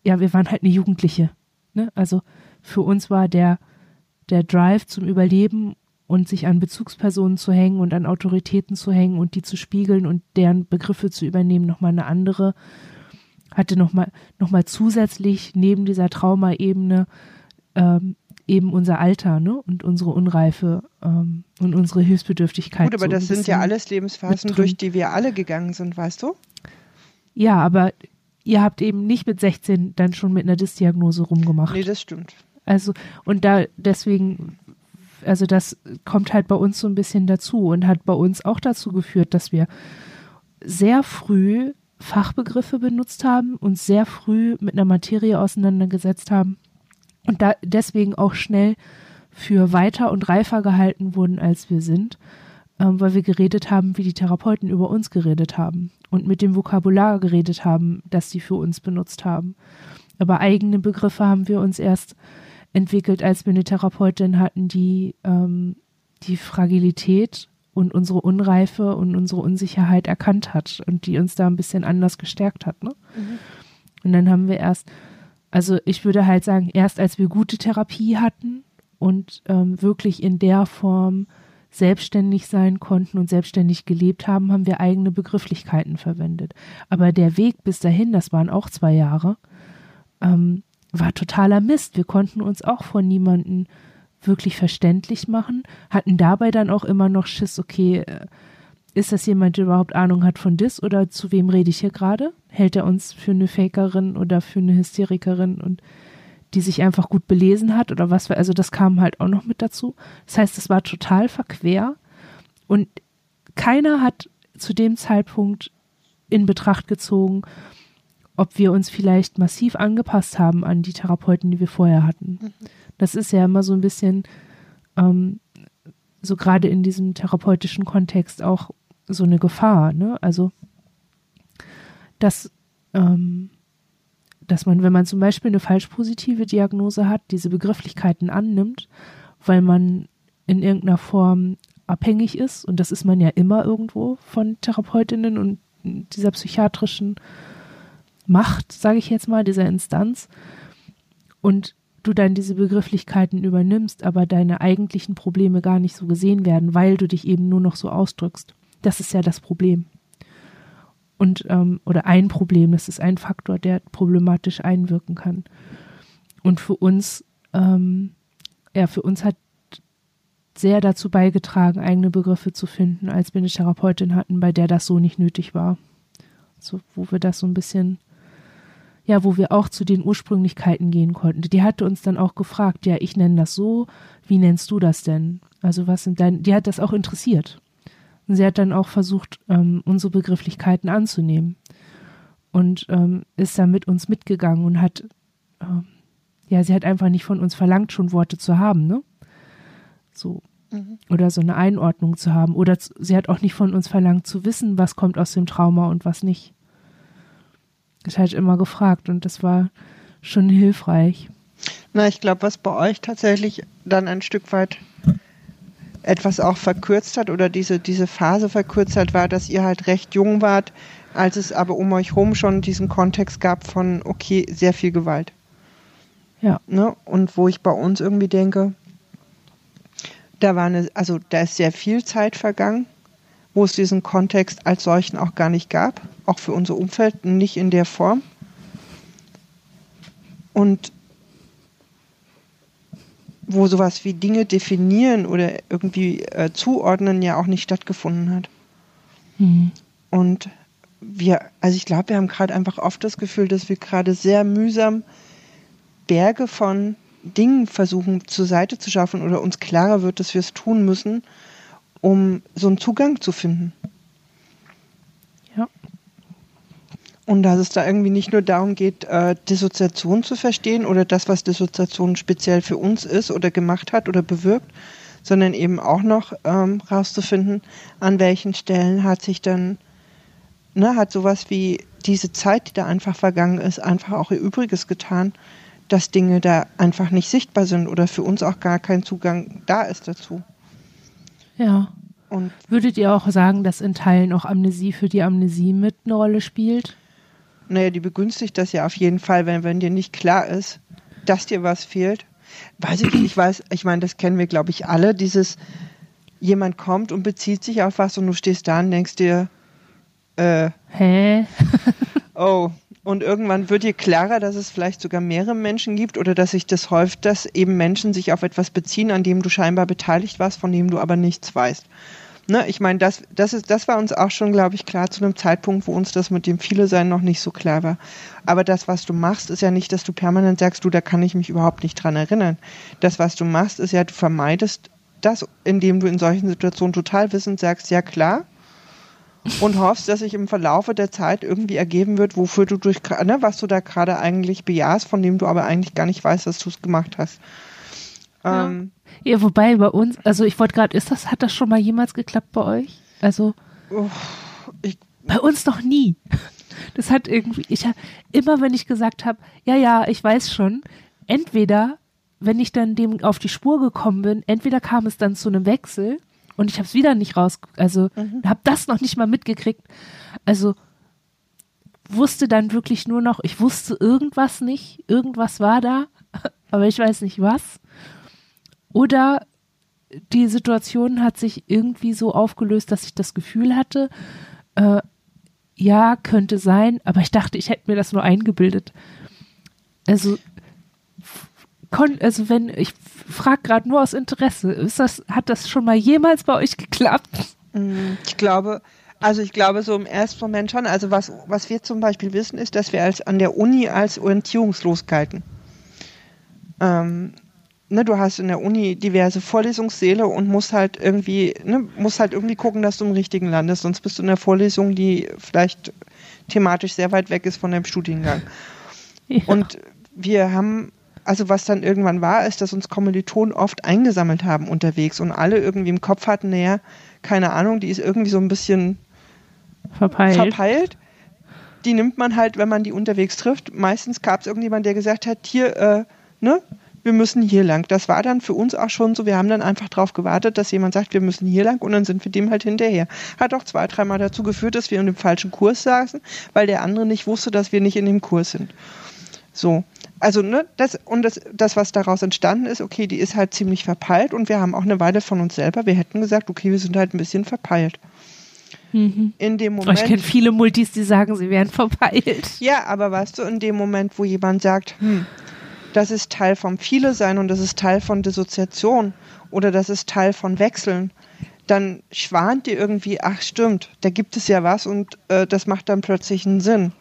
ja, wir waren halt eine Jugendliche. Ne? Also für uns war der, der Drive zum Überleben und sich an Bezugspersonen zu hängen und an Autoritäten zu hängen und die zu spiegeln und deren Begriffe zu übernehmen, nochmal eine andere, hatte nochmal noch mal zusätzlich neben dieser Traumaebene ähm, eben unser Alter ne? und unsere Unreife ähm, und unsere Hilfsbedürftigkeit. Gut, aber so das sind ja alles Lebensphasen, durch die wir alle gegangen sind, weißt du? Ja, aber ihr habt eben nicht mit 16 dann schon mit einer Dysdiagnose rumgemacht. Nee, das stimmt. Also, und da deswegen, also das kommt halt bei uns so ein bisschen dazu und hat bei uns auch dazu geführt, dass wir sehr früh Fachbegriffe benutzt haben und sehr früh mit einer Materie auseinandergesetzt haben und da deswegen auch schnell für weiter und reifer gehalten wurden, als wir sind, ähm, weil wir geredet haben, wie die Therapeuten über uns geredet haben und mit dem Vokabular geredet haben, das sie für uns benutzt haben. Aber eigene Begriffe haben wir uns erst entwickelt, als wir eine Therapeutin hatten, die ähm, die Fragilität und unsere Unreife und unsere Unsicherheit erkannt hat und die uns da ein bisschen anders gestärkt hat. Ne? Mhm. Und dann haben wir erst, also ich würde halt sagen, erst als wir gute Therapie hatten und ähm, wirklich in der Form selbstständig sein konnten und selbstständig gelebt haben, haben wir eigene Begrifflichkeiten verwendet. Aber der Weg bis dahin, das waren auch zwei Jahre, ähm, war totaler Mist. Wir konnten uns auch von niemandem wirklich verständlich machen, hatten dabei dann auch immer noch Schiss, okay, äh, ist das jemand, der überhaupt Ahnung hat von dis oder zu wem rede ich hier gerade? Hält er uns für eine Fakerin oder für eine Hysterikerin und die sich einfach gut belesen hat oder was, also das kam halt auch noch mit dazu. Das heißt, es war total verquer und keiner hat zu dem Zeitpunkt in Betracht gezogen, ob wir uns vielleicht massiv angepasst haben an die Therapeuten, die wir vorher hatten. Mhm. Das ist ja immer so ein bisschen, ähm, so gerade in diesem therapeutischen Kontext auch so eine Gefahr, ne? Also, dass, ähm, dass man, wenn man zum Beispiel eine falsch positive Diagnose hat, diese Begrifflichkeiten annimmt, weil man in irgendeiner Form abhängig ist, und das ist man ja immer irgendwo von Therapeutinnen und dieser psychiatrischen Macht, sage ich jetzt mal, dieser Instanz, und du dann diese Begrifflichkeiten übernimmst, aber deine eigentlichen Probleme gar nicht so gesehen werden, weil du dich eben nur noch so ausdrückst. Das ist ja das Problem. Und, ähm, oder ein Problem, das ist ein Faktor, der problematisch einwirken kann. Und für uns, ähm, ja, für uns hat sehr dazu beigetragen, eigene Begriffe zu finden, als wir eine Therapeutin hatten, bei der das so nicht nötig war. So, wo wir das so ein bisschen, ja, wo wir auch zu den Ursprünglichkeiten gehen konnten. Die hatte uns dann auch gefragt, ja, ich nenne das so, wie nennst du das denn? Also was sind dein, die hat das auch interessiert. Und sie hat dann auch versucht, ähm, unsere Begrifflichkeiten anzunehmen. Und ähm, ist dann mit uns mitgegangen und hat, ähm, ja, sie hat einfach nicht von uns verlangt, schon Worte zu haben, ne? So. Mhm. Oder so eine Einordnung zu haben. Oder sie hat auch nicht von uns verlangt zu wissen, was kommt aus dem Trauma und was nicht. Das hat immer gefragt und das war schon hilfreich. Na, ich glaube, was bei euch tatsächlich dann ein Stück weit etwas auch verkürzt hat oder diese, diese Phase verkürzt hat, war, dass ihr halt recht jung wart, als es aber um euch herum schon diesen Kontext gab von, okay, sehr viel Gewalt. Ja. Ne? Und wo ich bei uns irgendwie denke, da war eine, also da ist sehr viel Zeit vergangen, wo es diesen Kontext als solchen auch gar nicht gab, auch für unser Umfeld nicht in der Form. Und wo sowas wie Dinge definieren oder irgendwie äh, zuordnen ja auch nicht stattgefunden hat. Mhm. Und wir, also ich glaube, wir haben gerade einfach oft das Gefühl, dass wir gerade sehr mühsam Berge von Dingen versuchen zur Seite zu schaffen oder uns klarer wird, dass wir es tun müssen, um so einen Zugang zu finden. Ja. Und dass es da irgendwie nicht nur darum geht, äh, Dissoziation zu verstehen oder das, was Dissoziation speziell für uns ist oder gemacht hat oder bewirkt, sondern eben auch noch ähm, rauszufinden, an welchen Stellen hat sich dann, ne, hat sowas wie diese Zeit, die da einfach vergangen ist, einfach auch ihr Übriges getan dass Dinge da einfach nicht sichtbar sind oder für uns auch gar kein Zugang da ist dazu. Ja. Und würdet ihr auch sagen, dass in Teilen auch Amnesie für die Amnesie mit eine Rolle spielt? Naja, die begünstigt das ja auf jeden Fall, wenn, wenn dir nicht klar ist, dass dir was fehlt. Weiß ich nicht, ich weiß, ich meine, das kennen wir, glaube ich, alle, dieses jemand kommt und bezieht sich auf was und du stehst da und denkst dir, äh, Hä? oh, und irgendwann wird dir klarer, dass es vielleicht sogar mehrere Menschen gibt oder dass sich das häuft, dass eben Menschen sich auf etwas beziehen, an dem du scheinbar beteiligt warst, von dem du aber nichts weißt. Ne, ich meine, das, das, ist, das war uns auch schon, glaube ich, klar zu einem Zeitpunkt, wo uns das mit dem Viele-Sein noch nicht so klar war. Aber das, was du machst, ist ja nicht, dass du permanent sagst, du, da kann ich mich überhaupt nicht dran erinnern. Das, was du machst, ist ja, du vermeidest das, indem du in solchen Situationen total wissend sagst, ja klar, und hoffst, dass sich im Verlaufe der Zeit irgendwie ergeben wird, wofür du durch, ne, was du da gerade eigentlich bejahst, von dem du aber eigentlich gar nicht weißt, dass du es gemacht hast. Ja. Ähm, ja, wobei bei uns, also ich wollte gerade, ist das, hat das schon mal jemals geklappt bei euch? Also ich, bei uns noch nie. Das hat irgendwie, ich habe immer, wenn ich gesagt habe, ja, ja, ich weiß schon, entweder, wenn ich dann dem auf die Spur gekommen bin, entweder kam es dann zu einem Wechsel und ich habe es wieder nicht raus, also mhm. habe das noch nicht mal mitgekriegt. Also wusste dann wirklich nur noch, ich wusste irgendwas nicht, irgendwas war da, aber ich weiß nicht was. Oder die Situation hat sich irgendwie so aufgelöst, dass ich das Gefühl hatte, äh, ja, könnte sein, aber ich dachte, ich hätte mir das nur eingebildet. Also also wenn, ich frage gerade nur aus Interesse, ist das, hat das schon mal jemals bei euch geklappt? Mm, ich glaube, also ich glaube so im ersten Moment schon. Also was, was wir zum Beispiel wissen, ist, dass wir als an der Uni als orientierungslos galten. Ähm, ne, du hast in der Uni diverse Vorlesungssäle und musst halt irgendwie, ne, musst halt irgendwie gucken, dass du im richtigen landest, sonst bist du in der Vorlesung, die vielleicht thematisch sehr weit weg ist von deinem Studiengang. Ja. Und wir haben also was dann irgendwann war, ist, dass uns Kommilitonen oft eingesammelt haben unterwegs und alle irgendwie im Kopf hatten, naja, keine Ahnung, die ist irgendwie so ein bisschen verpeilt. verpeilt. Die nimmt man halt, wenn man die unterwegs trifft. Meistens gab es irgendjemand, der gesagt hat, hier, äh, ne, wir müssen hier lang. Das war dann für uns auch schon so, wir haben dann einfach darauf gewartet, dass jemand sagt, wir müssen hier lang und dann sind wir dem halt hinterher. Hat auch zwei, dreimal dazu geführt, dass wir in dem falschen Kurs saßen, weil der andere nicht wusste, dass wir nicht in dem Kurs sind. So. Also, ne, das, und das, das, was daraus entstanden ist, okay, die ist halt ziemlich verpeilt und wir haben auch eine Weile von uns selber, wir hätten gesagt, okay, wir sind halt ein bisschen verpeilt. Mhm. In dem Oh, Moment. ich kenne viele Multis, die sagen, sie wären verpeilt. Ja, aber weißt du, in dem Moment, wo jemand sagt, hm, das ist Teil vom Viele sein und das ist Teil von Dissoziation oder das ist Teil von Wechseln, dann schwant dir irgendwie, ach stimmt, da gibt es ja was und äh, das macht dann plötzlich einen Sinn.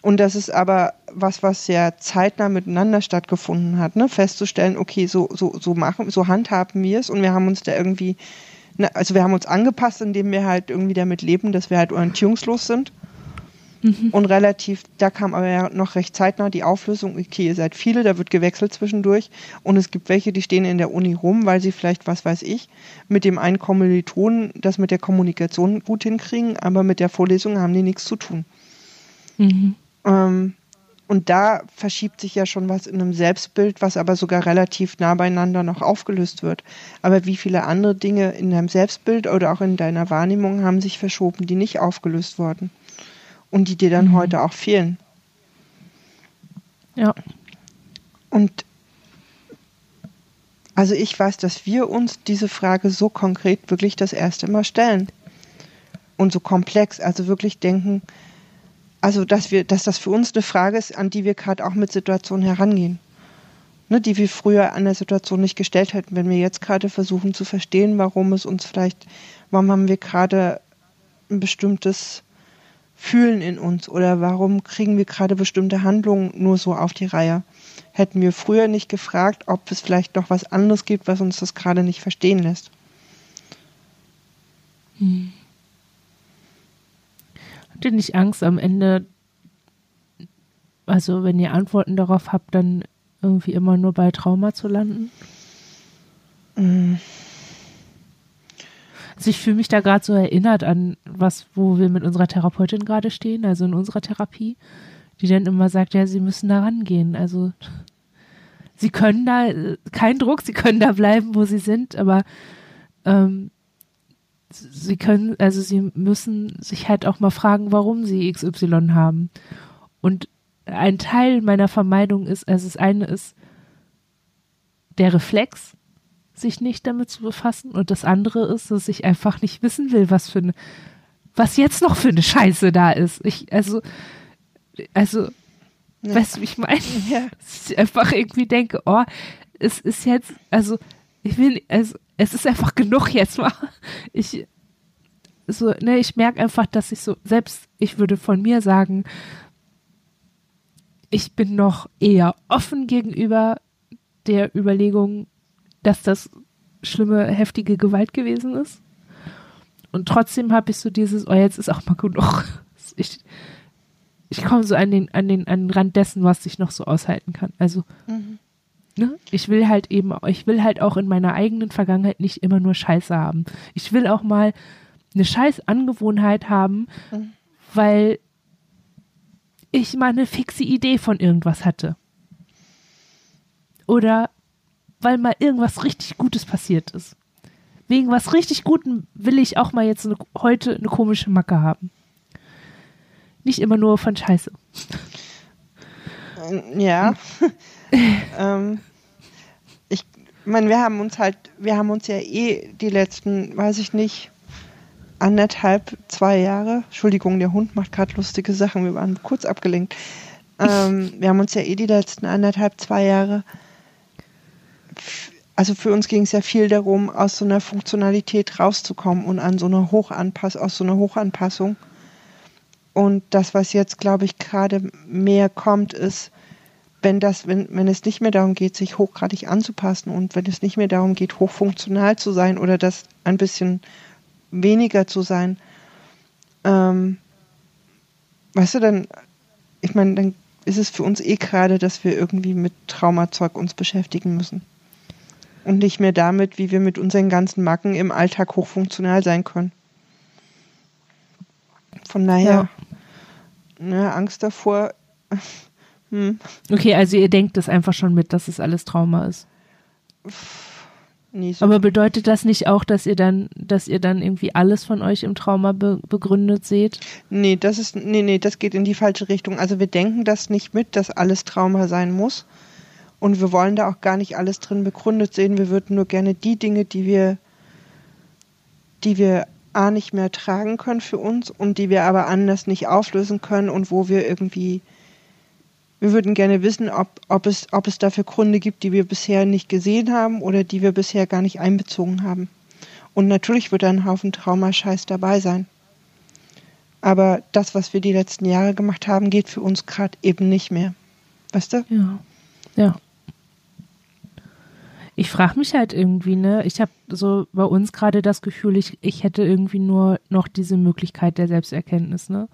Und das ist aber was, was sehr zeitnah miteinander stattgefunden hat, ne? festzustellen, okay, so, so, so machen, so handhaben wir es und wir haben uns da irgendwie, ne, also wir haben uns angepasst, indem wir halt irgendwie damit leben, dass wir halt orientierungslos sind. Und relativ, da kam aber ja noch recht zeitnah die Auflösung, okay, ihr seid viele, da wird gewechselt zwischendurch. Und es gibt welche, die stehen in der Uni rum, weil sie vielleicht, was weiß ich, mit dem einen Kommilitonen das mit der Kommunikation gut hinkriegen, aber mit der Vorlesung haben die nichts zu tun. Mhm. Ähm, und da verschiebt sich ja schon was in einem Selbstbild, was aber sogar relativ nah beieinander noch aufgelöst wird. Aber wie viele andere Dinge in deinem Selbstbild oder auch in deiner Wahrnehmung haben sich verschoben, die nicht aufgelöst wurden und die dir dann Mhm. heute auch fehlen. Ja. Und also ich weiß, dass wir uns diese Frage so konkret wirklich das erste Mal stellen. Und so komplex, also wirklich denken, also dass wir, dass das für uns eine Frage ist, an die wir gerade auch mit Situationen herangehen. Ne, die wir früher an der Situation nicht gestellt hätten. Wenn wir jetzt gerade versuchen zu verstehen, warum es uns vielleicht, warum haben wir gerade ein bestimmtes Fühlen in uns oder warum kriegen wir gerade bestimmte Handlungen nur so auf die Reihe? Hätten wir früher nicht gefragt, ob es vielleicht noch was anderes gibt, was uns das gerade nicht verstehen lässt. Habt ihr nicht Angst am Ende, also wenn ihr Antworten darauf habt, dann irgendwie immer nur bei Trauma zu landen? Also ich fühle mich da gerade so erinnert an was, wo wir mit unserer Therapeutin gerade stehen, also in unserer Therapie, die dann immer sagt, ja, sie müssen da rangehen. Also sie können da, kein Druck, sie können da bleiben, wo sie sind, aber ähm, sie können, also sie müssen sich halt auch mal fragen, warum sie XY haben. Und ein Teil meiner Vermeidung ist, also das eine ist der Reflex, sich nicht damit zu befassen, und das andere ist, dass ich einfach nicht wissen will, was für eine, was jetzt noch für eine Scheiße da ist. Ich, also, also, Ja. weißt du, wie ich meine? Ja. Dass ich einfach irgendwie denke, oh, es ist jetzt, also, ich will, also, es ist einfach genug jetzt mal. Ich, so, ne, ich merke einfach, dass ich so, selbst, ich würde von mir sagen, ich bin noch eher offen gegenüber der Überlegung, dass das schlimme, heftige Gewalt gewesen ist. Und trotzdem habe ich so dieses, oh, jetzt ist auch mal genug. Ich, ich komme so an den, an den, an den Rand dessen, was ich noch so aushalten kann. Also, Mhm. ne, ich will halt eben, ich will halt auch in meiner eigenen Vergangenheit nicht immer nur Scheiße haben. Ich will auch mal eine scheiß Angewohnheit haben, Mhm. weil ich mal eine fixe Idee von irgendwas hatte. Oder weil mal irgendwas richtig Gutes passiert ist. Wegen was richtig Gutem will ich auch mal jetzt eine, heute eine komische Macke haben. Nicht immer nur von Scheiße. Ähm, Ja. ähm, ich meine, wir haben uns halt, wir haben uns ja eh die letzten, weiß ich nicht, anderthalb, zwei Jahre, Entschuldigung, der Hund macht gerade lustige Sachen, wir waren kurz abgelenkt. Ähm, wir haben uns ja eh die letzten anderthalb, zwei Jahre, also für uns ging es ja viel darum, aus so einer Funktionalität rauszukommen und an so einer Hochanpass, aus so einer Hochanpassung. Und das, was jetzt, glaube ich, gerade mehr kommt, ist, wenn das, wenn, wenn es nicht mehr darum geht, sich hochgradig anzupassen und wenn es nicht mehr darum geht, hochfunktional zu sein oder das ein bisschen weniger zu sein, ähm, weißt du, dann, ich meine, dann ist es für uns eh gerade, dass wir irgendwie mit Traumazeug uns beschäftigen müssen. Und nicht mehr damit, wie wir mit unseren ganzen Macken im Alltag hochfunktional sein können. Von daher, ja. ne, Angst davor. hm. Okay, also ihr denkt das einfach schon mit, dass es alles Trauma ist. So Aber bedeutet das nicht auch, dass ihr dann, dass ihr dann irgendwie alles von euch im Trauma be begründet seht? Nee, das ist, nee, nee, das geht in die falsche Richtung. Also wir denken das nicht mit, dass alles Trauma sein muss. Und wir wollen da auch gar nicht alles drin begründet sehen. Wir würden nur gerne die Dinge, die wir, die wir A nicht mehr tragen können für uns und die wir aber anders nicht auflösen können und wo wir irgendwie, wir würden gerne wissen, ob, ob, es, ob es dafür Gründe gibt, die wir bisher nicht gesehen haben oder die wir bisher gar nicht einbezogen haben. Und natürlich wird da ein Haufen Traumascheiß dabei sein. Aber das, was wir die letzten Jahre gemacht haben, geht für uns gerade eben nicht mehr. Weißt du? Ja. Ja ich frage mich halt irgendwie, ne, ich habe so bei uns gerade das Gefühl, ich, ich hätte irgendwie nur noch diese Möglichkeit der Selbsterkenntnis, ne?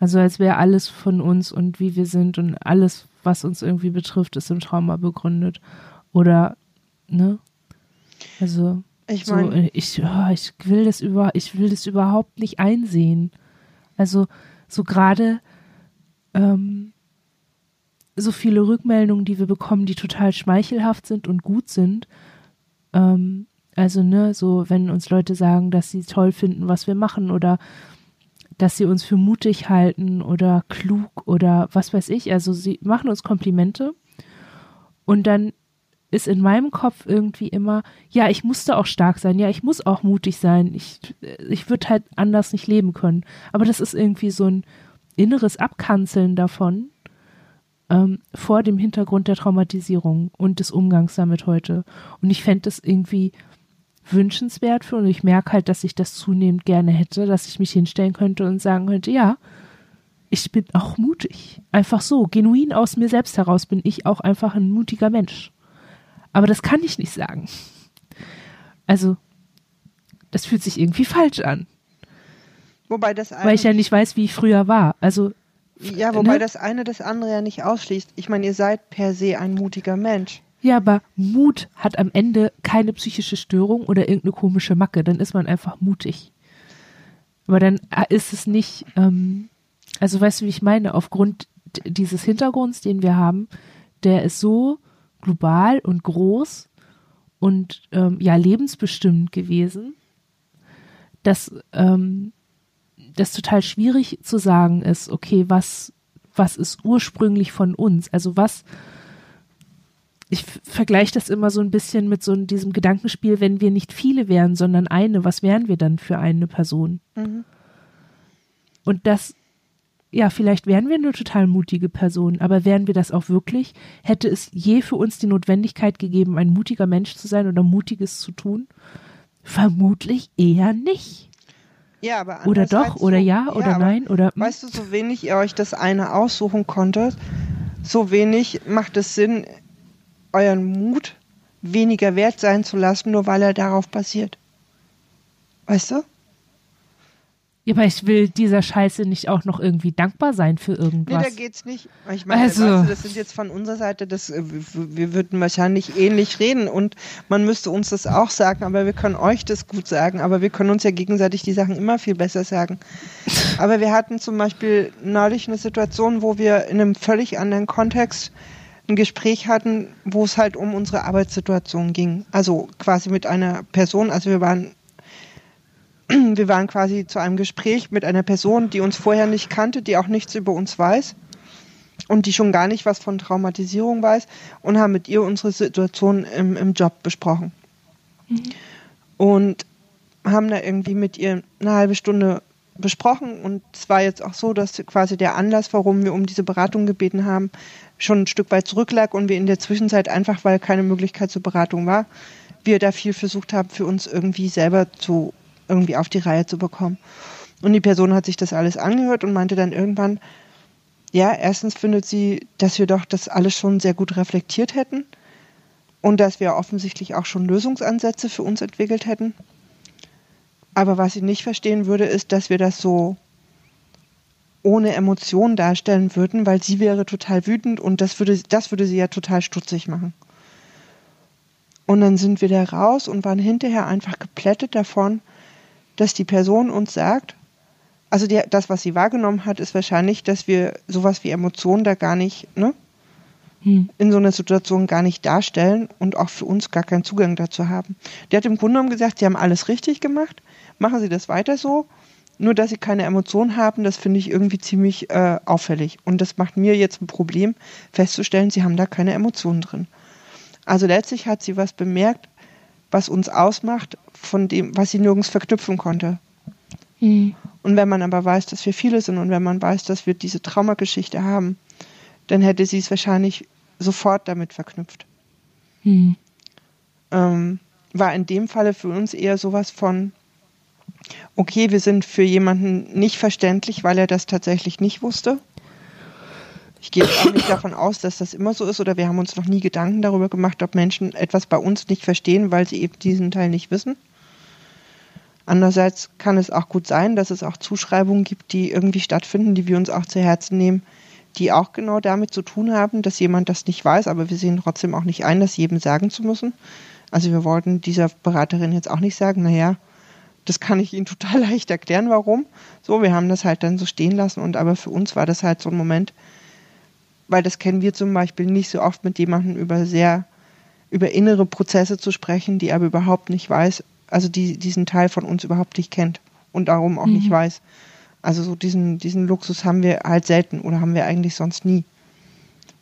Also als wäre alles von uns und wie wir sind und alles, was uns irgendwie betrifft, ist im Trauma begründet. Oder, ne? Also, ich mein, so, ich, oh, ich will das über, ich will das überhaupt nicht einsehen. Also, so gerade, ähm, so viele Rückmeldungen, die wir bekommen, die total schmeichelhaft sind und gut sind. Ähm, also, ne, so, wenn uns Leute sagen, dass sie toll finden, was wir machen oder dass sie uns für mutig halten oder klug oder was weiß ich. Also, sie machen uns Komplimente und dann ist in meinem Kopf irgendwie immer, ja, ich musste auch stark sein, ja, ich muss auch mutig sein, ich, ich würde halt anders nicht leben können. Aber das ist irgendwie so ein inneres Abkanzeln davon, ähm, vor dem Hintergrund der Traumatisierung und des Umgangs damit heute. Und ich fände das irgendwie wünschenswert für und ich merke halt, dass ich das zunehmend gerne hätte, dass ich mich hinstellen könnte und sagen könnte, ja, ich bin auch mutig. Einfach so, genuin aus mir selbst heraus bin ich auch einfach ein mutiger Mensch. Aber das kann ich nicht sagen. Also, das fühlt sich irgendwie falsch an. Wobei das Weil ich ja nicht weiß, wie ich früher war. Also, ja, wobei ne? das eine das andere ja nicht ausschließt. Ich meine, ihr seid per se ein mutiger Mensch. Ja, aber Mut hat am Ende keine psychische Störung oder irgendeine komische Macke. Dann ist man einfach mutig. Aber dann äh, ist es nicht, ähm, also weißt du, wie ich meine, aufgrund dieses Hintergrunds, den wir haben, der ist so global und groß und ähm, ja lebensbestimmend gewesen, dass ähm, das total schwierig zu sagen ist, okay, was, was ist ursprünglich von uns? Also was, ich vergleiche das immer so ein bisschen mit so diesem Gedankenspiel, wenn wir nicht viele wären, sondern eine, was wären wir dann für eine Person? Mhm. Und das, ja, vielleicht wären wir eine total mutige Person, aber wären wir das auch wirklich? Hätte es je für uns die Notwendigkeit gegeben, ein mutiger Mensch zu sein oder Mutiges zu tun? Vermutlich eher nicht. Ja, aber oder doch, oder so, ja, oder ja, nein, oder. Weißt du, so wenig ihr euch das eine aussuchen konntet, so wenig macht es Sinn, euren Mut weniger wert sein zu lassen, nur weil er darauf basiert. Weißt du? Ja, aber ich will dieser Scheiße nicht auch noch irgendwie dankbar sein für irgendwas. Nee, da geht's nicht. Ich meine, also. weißt du, das sind jetzt von unserer Seite, das, äh, wir würden wahrscheinlich ähnlich reden und man müsste uns das auch sagen, aber wir können euch das gut sagen, aber wir können uns ja gegenseitig die Sachen immer viel besser sagen. Aber wir hatten zum Beispiel neulich eine Situation, wo wir in einem völlig anderen Kontext ein Gespräch hatten, wo es halt um unsere Arbeitssituation ging. Also quasi mit einer Person, also wir waren wir waren quasi zu einem Gespräch mit einer Person, die uns vorher nicht kannte, die auch nichts über uns weiß und die schon gar nicht was von Traumatisierung weiß und haben mit ihr unsere Situation im, im Job besprochen. Mhm. Und haben da irgendwie mit ihr eine halbe Stunde besprochen und es war jetzt auch so, dass quasi der Anlass, warum wir um diese Beratung gebeten haben, schon ein Stück weit zurücklag und wir in der Zwischenzeit einfach, weil keine Möglichkeit zur Beratung war, wir da viel versucht haben, für uns irgendwie selber zu irgendwie auf die Reihe zu bekommen. Und die Person hat sich das alles angehört und meinte dann irgendwann, ja, erstens findet sie, dass wir doch das alles schon sehr gut reflektiert hätten und dass wir offensichtlich auch schon Lösungsansätze für uns entwickelt hätten. Aber was sie nicht verstehen würde, ist, dass wir das so ohne Emotion darstellen würden, weil sie wäre total wütend und das würde, das würde sie ja total stutzig machen. Und dann sind wir da raus und waren hinterher einfach geplättet davon, dass die Person uns sagt, also die, das, was sie wahrgenommen hat, ist wahrscheinlich, dass wir sowas wie Emotionen da gar nicht, ne, hm. in so einer Situation gar nicht darstellen und auch für uns gar keinen Zugang dazu haben. Die hat im Grunde genommen gesagt, sie haben alles richtig gemacht, machen Sie das weiter so nur, dass sie keine Emotionen haben, das finde ich irgendwie ziemlich äh, auffällig. Und das macht mir jetzt ein Problem, festzustellen, sie haben da keine Emotionen drin. Also letztlich hat sie was bemerkt, was uns ausmacht, von dem, was sie nirgends verknüpfen konnte. Mhm. Und wenn man aber weiß, dass wir viele sind und wenn man weiß, dass wir diese Traumageschichte haben, dann hätte sie es wahrscheinlich sofort damit verknüpft. Mhm. Ähm, war in dem Falle für uns eher sowas von, okay, wir sind für jemanden nicht verständlich, weil er das tatsächlich nicht wusste. Ich gehe auch nicht davon aus, dass das immer so ist oder wir haben uns noch nie Gedanken darüber gemacht, ob Menschen etwas bei uns nicht verstehen, weil sie eben diesen Teil nicht wissen. Andererseits kann es auch gut sein, dass es auch Zuschreibungen gibt, die irgendwie stattfinden, die wir uns auch zu Herzen nehmen, die auch genau damit zu tun haben, dass jemand das nicht weiß, aber wir sehen trotzdem auch nicht ein, das jedem sagen zu müssen. Also wir wollten dieser Beraterin jetzt auch nicht sagen, naja, das kann ich Ihnen total leicht erklären, warum. So, wir haben das halt dann so stehen lassen und aber für uns war das halt so ein Moment, weil das kennen wir zum Beispiel nicht so oft mit jemandem über sehr, über innere Prozesse zu sprechen, die aber überhaupt nicht weiß, also die diesen Teil von uns überhaupt nicht kennt und darum auch mhm. nicht weiß. Also so diesen, diesen Luxus haben wir halt selten oder haben wir eigentlich sonst nie.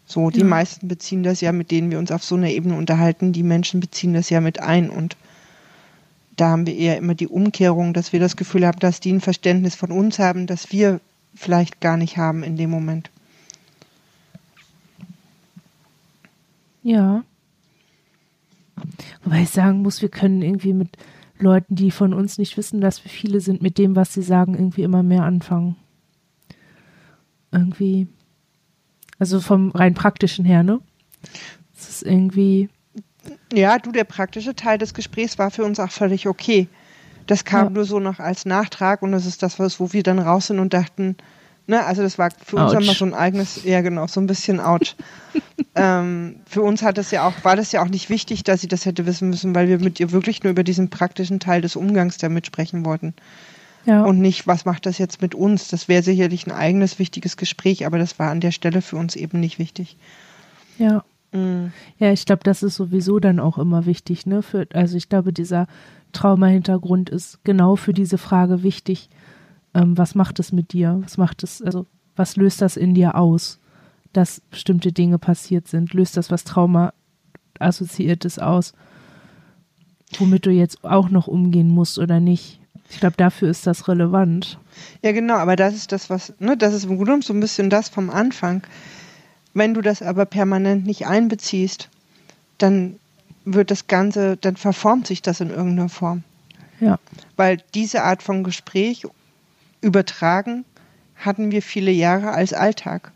So, die ja. meisten beziehen das ja, mit denen wir uns auf so einer Ebene unterhalten, die Menschen beziehen das ja mit ein und da haben wir eher immer die Umkehrung, dass wir das Gefühl haben, dass die ein Verständnis von uns haben, das wir vielleicht gar nicht haben in dem Moment. Ja. Wobei ich sagen muss, wir können irgendwie mit Leuten, die von uns nicht wissen, dass wir viele sind, mit dem, was sie sagen, irgendwie immer mehr anfangen. Irgendwie. Also vom rein praktischen her, ne? Es ist irgendwie ja, du, der praktische Teil des Gesprächs war für uns auch völlig okay. Das kam ja. nur so noch als Nachtrag und das ist das, was, wo wir dann raus sind und dachten, ne, also das war für ouch. uns immer so ein eigenes, ja genau, so ein bisschen ouch. ähm, für uns hat das ja auch, war das ja auch nicht wichtig, dass sie das hätte wissen müssen, weil wir mit ihr wirklich nur über diesen praktischen Teil des Umgangs damit sprechen wollten. Ja. Und nicht, was macht das jetzt mit uns? Das wäre sicherlich ein eigenes wichtiges Gespräch, aber das war an der Stelle für uns eben nicht wichtig. Ja. Mhm. Ja, ich glaube, das ist sowieso dann auch immer wichtig, ne? Für, also ich glaube, dieser Trauma-Hintergrund ist genau für diese Frage wichtig. Ähm, was macht es mit dir? Was macht es, also was löst das in dir aus, dass bestimmte Dinge passiert sind? Löst das was Trauma assoziiertes aus, womit du jetzt auch noch umgehen musst oder nicht? Ich glaube, dafür ist das relevant. Ja, genau, aber das ist das, was, ne, das ist im Grunde genommen so ein bisschen das vom Anfang. Wenn du das aber permanent nicht einbeziehst, dann wird das Ganze, dann verformt sich das in irgendeiner Form. Ja. Weil diese Art von Gespräch übertragen hatten wir viele Jahre als Alltag.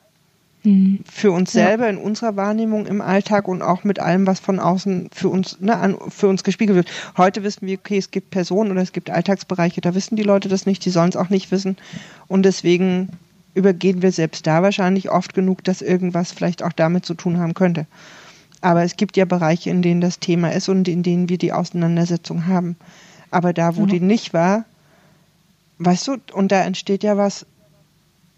Mhm. Für uns selber, ja. in unserer Wahrnehmung im Alltag und auch mit allem, was von außen für uns, ne, an, für uns gespiegelt wird. Heute wissen wir, okay, es gibt Personen oder es gibt Alltagsbereiche, da wissen die Leute das nicht, die sollen es auch nicht wissen. Und deswegen übergehen wir selbst da wahrscheinlich oft genug, dass irgendwas vielleicht auch damit zu tun haben könnte. Aber es gibt ja Bereiche, in denen das Thema ist und in denen wir die Auseinandersetzung haben. Aber da, wo mhm. die nicht war, weißt du, und da entsteht ja was,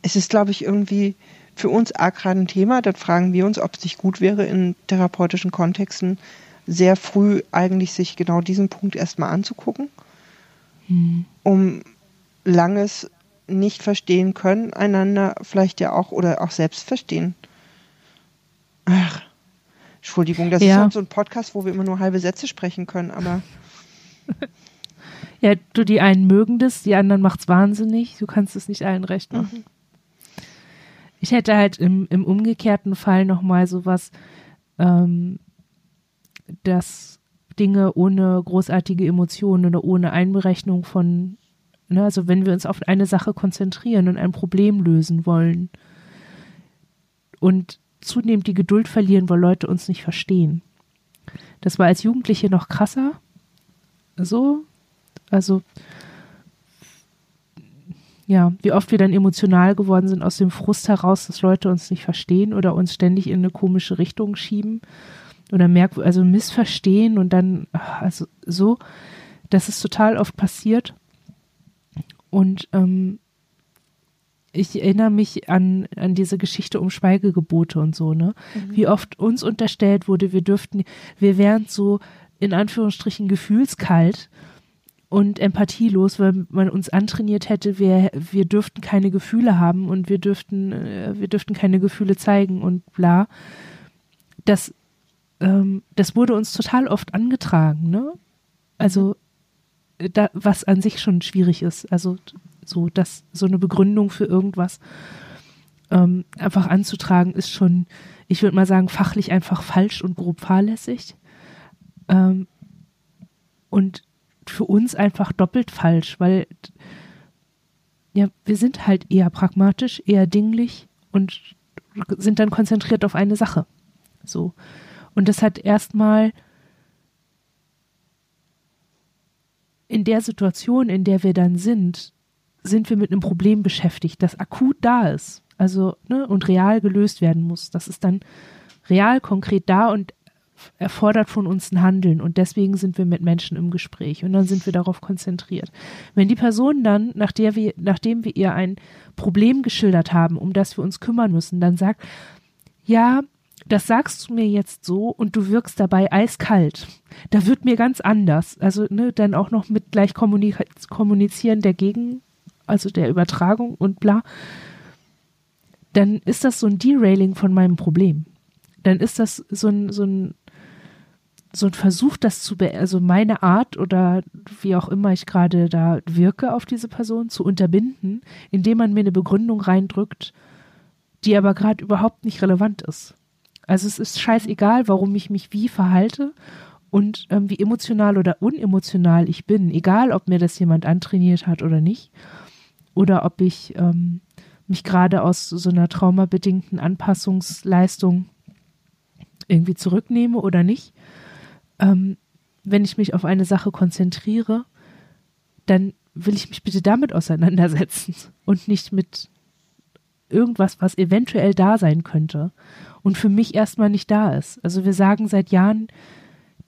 es ist, glaube ich, irgendwie für uns arg gerade ein Thema. Dann fragen wir uns, ob es nicht gut wäre, in therapeutischen Kontexten sehr früh eigentlich sich genau diesen Punkt erstmal anzugucken, mhm. um langes nicht verstehen können, einander vielleicht ja auch oder auch selbst verstehen. Ach, Entschuldigung, das ja. ist so ein Podcast, wo wir immer nur halbe Sätze sprechen können, aber. ja, du, die einen mögen das, die anderen macht's wahnsinnig. Du kannst es nicht allen recht machen. Mhm. Ich hätte halt im, im umgekehrten Fall nochmal sowas, ähm, dass Dinge ohne großartige Emotionen oder ohne Einberechnung von Ne, also wenn wir uns auf eine Sache konzentrieren und ein Problem lösen wollen und zunehmend die Geduld verlieren, weil Leute uns nicht verstehen. Das war als Jugendliche noch krasser. So, also ja, wie oft wir dann emotional geworden sind aus dem Frust heraus, dass Leute uns nicht verstehen oder uns ständig in eine komische Richtung schieben oder merk also missverstehen und dann also so, das ist total oft passiert und ähm, ich erinnere mich an, an diese Geschichte um Schweigegebote und so, ne? Mhm. Wie oft uns unterstellt wurde, wir dürften, wir wären so in Anführungsstrichen gefühlskalt und empathielos, weil man uns antrainiert hätte, wir, wir dürften keine Gefühle haben und wir dürften, äh, wir dürften keine Gefühle zeigen und bla. Das, ähm, das wurde uns total oft angetragen, ne? Also, da, was an sich schon schwierig ist. Also, so, das, so eine Begründung für irgendwas ähm, einfach anzutragen, ist schon, ich würde mal sagen, fachlich einfach falsch und grob fahrlässig. Ähm, und für uns einfach doppelt falsch, weil ja, wir sind halt eher pragmatisch, eher dinglich und sind dann konzentriert auf eine Sache. So. Und das hat erstmal in der Situation, in der wir dann sind, sind wir mit einem Problem beschäftigt, das akut da ist, also ne, und real gelöst werden muss. Das ist dann real, konkret da und erfordert von uns ein Handeln und deswegen sind wir mit Menschen im Gespräch und dann sind wir darauf konzentriert. Wenn die Person dann, nach der wir, nachdem wir ihr ein Problem geschildert haben, um das wir uns kümmern müssen, dann sagt, ja, das sagst du mir jetzt so und du wirkst dabei eiskalt. Da wird mir ganz anders. Also ne, dann auch noch mit gleich kommunizieren der Gegen, also der Übertragung und bla. Dann ist das so ein Derailing von meinem Problem. Dann ist das so ein, so ein so ein Versuch, das zu, be also meine Art oder wie auch immer ich gerade da wirke auf diese Person zu unterbinden, indem man mir eine Begründung reindrückt, die aber gerade überhaupt nicht relevant ist. Also es ist scheißegal, warum ich mich wie verhalte und ähm, wie emotional oder unemotional ich bin, egal ob mir das jemand antrainiert hat oder nicht, oder ob ich ähm, mich gerade aus so einer traumabedingten Anpassungsleistung irgendwie zurücknehme oder nicht ähm, wenn ich mich auf eine Sache konzentriere, dann will ich mich bitte damit auseinandersetzen und nicht mit irgendwas, was eventuell da sein könnte und für mich erstmal nicht da ist. Also wir sagen seit Jahren,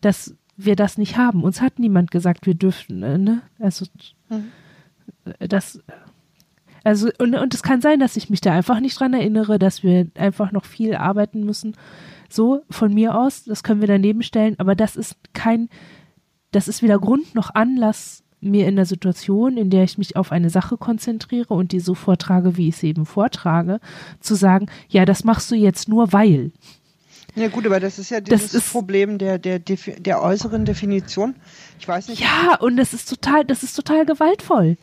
dass wir das nicht haben. Uns hat niemand gesagt, wir dürften, äh, ne? Also mhm. das also und, und es kann sein, dass ich mich da einfach nicht dran erinnere, dass wir einfach noch viel arbeiten müssen so, von mir aus, das können wir daneben stellen, aber das ist kein, das ist weder Grund noch Anlass, mir in der Situation, in der ich mich auf eine Sache konzentriere und die so vortrage, wie ich sie eben vortrage, zu sagen, ja, das machst du jetzt nur weil. Ja gut, aber das ist ja dieses ist, Problem der, der, der äußeren Definition. Ich weiß nicht. Ja, und das ist total, das ist total gewaltvoll.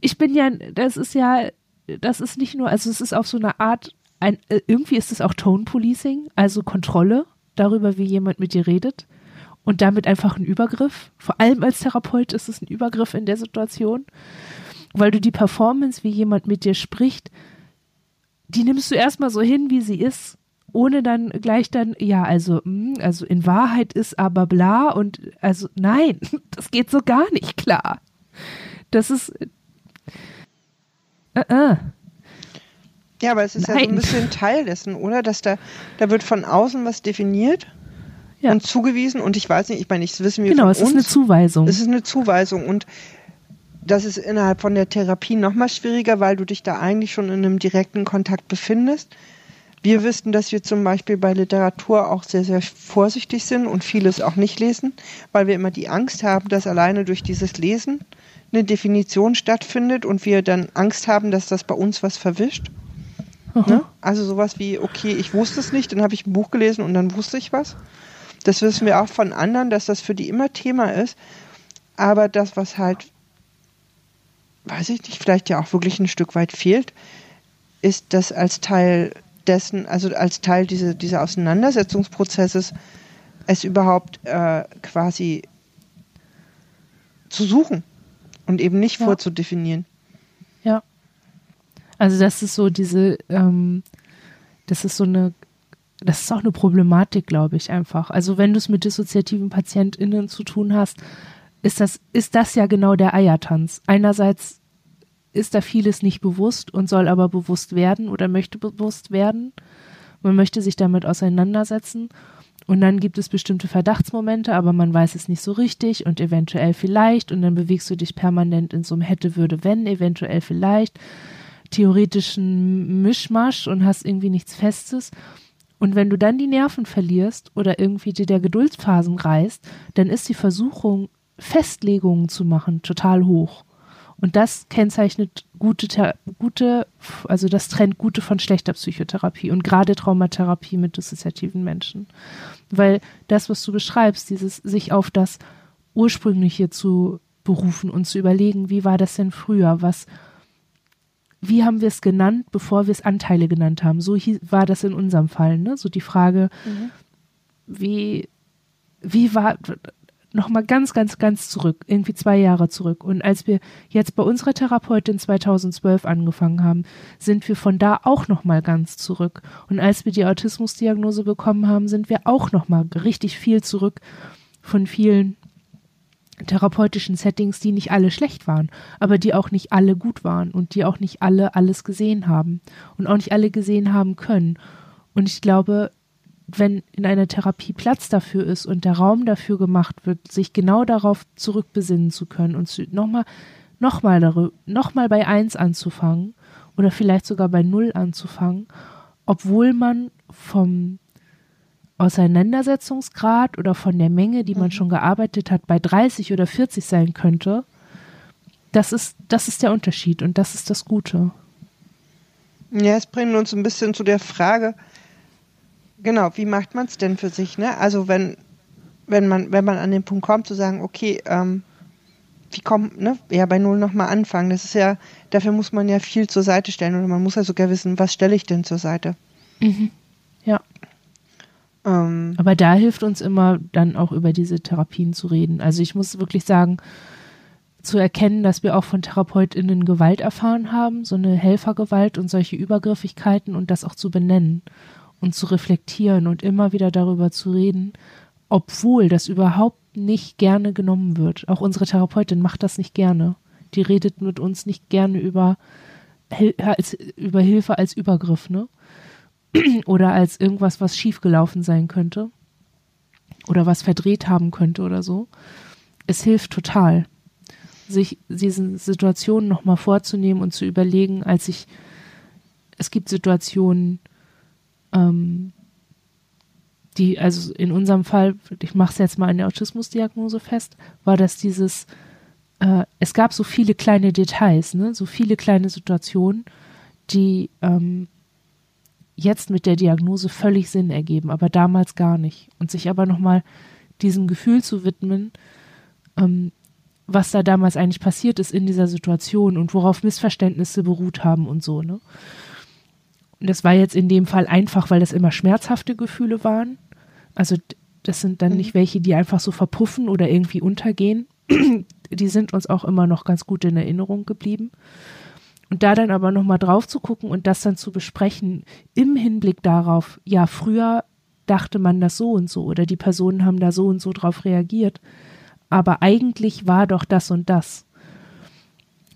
Ich bin ja, das ist ja, das ist nicht nur, also es ist auf so eine Art ein, äh, irgendwie ist es auch Tone Policing, also Kontrolle darüber, wie jemand mit dir redet und damit einfach ein Übergriff. Vor allem als Therapeut ist es ein Übergriff in der Situation, weil du die Performance, wie jemand mit dir spricht, die nimmst du erstmal so hin, wie sie ist, ohne dann gleich dann, ja, also, hm, also in Wahrheit ist aber bla und also nein, das geht so gar nicht klar. Das ist. Äh, äh. Ja, aber es ist Nein. ja so ein bisschen Teil dessen, oder? Dass da, da wird von außen was definiert ja. und zugewiesen und ich weiß nicht, ich meine, ich wissen wir Genau, es ist eine Zuweisung. Es ist eine Zuweisung und das ist innerhalb von der Therapie noch mal schwieriger, weil du dich da eigentlich schon in einem direkten Kontakt befindest. Wir wissen, dass wir zum Beispiel bei Literatur auch sehr, sehr vorsichtig sind und vieles auch nicht lesen, weil wir immer die Angst haben, dass alleine durch dieses Lesen eine Definition stattfindet und wir dann Angst haben, dass das bei uns was verwischt. Ne? Also sowas wie, okay, ich wusste es nicht, dann habe ich ein Buch gelesen und dann wusste ich was. Das wissen wir auch von anderen, dass das für die immer Thema ist. Aber das, was halt, weiß ich nicht, vielleicht ja auch wirklich ein Stück weit fehlt, ist, dass als Teil dessen, also als Teil diese, dieser Auseinandersetzungsprozesses, es überhaupt äh, quasi zu suchen und eben nicht ja. vorzudefinieren. Also das ist so diese, ähm, das ist so eine, das ist auch eine Problematik, glaube ich, einfach. Also wenn du es mit dissoziativen PatientInnen zu tun hast, ist das, ist das ja genau der Eiertanz. Einerseits ist da vieles nicht bewusst und soll aber bewusst werden oder möchte bewusst werden. Man möchte sich damit auseinandersetzen und dann gibt es bestimmte Verdachtsmomente, aber man weiß es nicht so richtig und eventuell vielleicht und dann bewegst du dich permanent in so einem hätte, würde, wenn, eventuell vielleicht, theoretischen Mischmasch und hast irgendwie nichts Festes. Und wenn du dann die Nerven verlierst oder irgendwie dir der Geduldsphasen reißt, dann ist die Versuchung, Festlegungen zu machen, total hoch. Und das kennzeichnet gute, gute, also das trennt gute von schlechter Psychotherapie und gerade Traumatherapie mit dissoziativen Menschen. Weil das, was du beschreibst, dieses sich auf das Ursprüngliche zu berufen und zu überlegen, wie war das denn früher, was, wie haben wir es genannt, bevor wir es Anteile genannt haben. So war das in unserem Fall, ne? So die Frage, mhm. wie, wie war, nochmal ganz, ganz, ganz zurück, irgendwie zwei Jahre zurück. Und als wir jetzt bei unserer Therapeutin 2012 angefangen haben, sind wir von da auch nochmal ganz zurück. Und als wir die Autismusdiagnose bekommen haben, sind wir auch nochmal richtig viel zurück von vielen therapeutischen Settings, die nicht alle schlecht waren, aber die auch nicht alle gut waren und die auch nicht alle alles gesehen haben und auch nicht alle gesehen haben können. Und ich glaube, wenn in einer Therapie Platz dafür ist und der Raum dafür gemacht wird, sich genau darauf zurückbesinnen zu können und nochmal noch mal noch bei eins anzufangen oder vielleicht sogar bei null anzufangen, obwohl man vom Auseinandersetzungsgrad oder von der Menge, die man mhm. schon gearbeitet hat, bei 30 oder 40 sein könnte, das ist, das ist der Unterschied und das ist das Gute. Ja, es bringt uns ein bisschen zu der Frage, Genau, wie macht man es denn für sich? Ne? Also wenn, wenn man, wenn man an den Punkt kommt zu sagen, okay, ähm, wie kommt, ne, ja, bei Null nochmal anfangen. Das ist ja, dafür muss man ja viel zur Seite stellen oder man muss ja sogar wissen, was stelle ich denn zur Seite. Mhm. Ja. Ähm, Aber da hilft uns immer dann auch über diese Therapien zu reden. Also ich muss wirklich sagen, zu erkennen, dass wir auch von TherapeutInnen Gewalt erfahren haben, so eine Helfergewalt und solche Übergriffigkeiten und das auch zu benennen und zu reflektieren und immer wieder darüber zu reden, obwohl das überhaupt nicht gerne genommen wird. Auch unsere Therapeutin macht das nicht gerne. Die redet mit uns nicht gerne über, über Hilfe als Übergriff, ne? Oder als irgendwas, was schiefgelaufen sein könnte. Oder was verdreht haben könnte oder so. Es hilft total, sich diesen Situationen nochmal vorzunehmen und zu überlegen, als ich, es gibt Situationen, ähm, die, also in unserem Fall, ich mache es jetzt mal in der Autismusdiagnose fest, war das dieses, äh, es gab so viele kleine Details, ne, so viele kleine Situationen, die ähm, jetzt mit der Diagnose völlig Sinn ergeben, aber damals gar nicht. Und sich aber nochmal diesem Gefühl zu widmen, ähm, was da damals eigentlich passiert ist in dieser Situation und worauf Missverständnisse beruht haben und so, ne? das war jetzt in dem Fall einfach, weil das immer schmerzhafte Gefühle waren. Also das sind dann mhm. nicht welche, die einfach so verpuffen oder irgendwie untergehen. die sind uns auch immer noch ganz gut in Erinnerung geblieben. Und da dann aber nochmal drauf zu gucken und das dann zu besprechen im Hinblick darauf, ja, früher dachte man das so und so oder die Personen haben da so und so drauf reagiert. Aber eigentlich war doch das und das.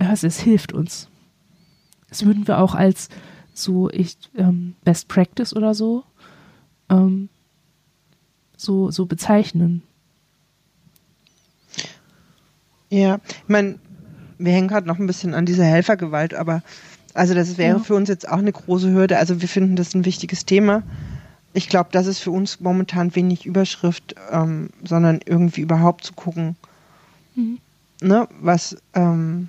Also es hilft uns. Das würden wir auch als so ich ähm, Best Practice oder so ähm, so so bezeichnen. Ja, ich meine, wir hängen gerade noch ein bisschen an dieser Helfergewalt, aber also das wäre ja. für uns jetzt auch eine große Hürde. Also wir finden das ein wichtiges Thema. Ich glaube, das ist für uns momentan wenig Überschrift, ähm, sondern irgendwie überhaupt zu gucken, mhm. ne, was ähm,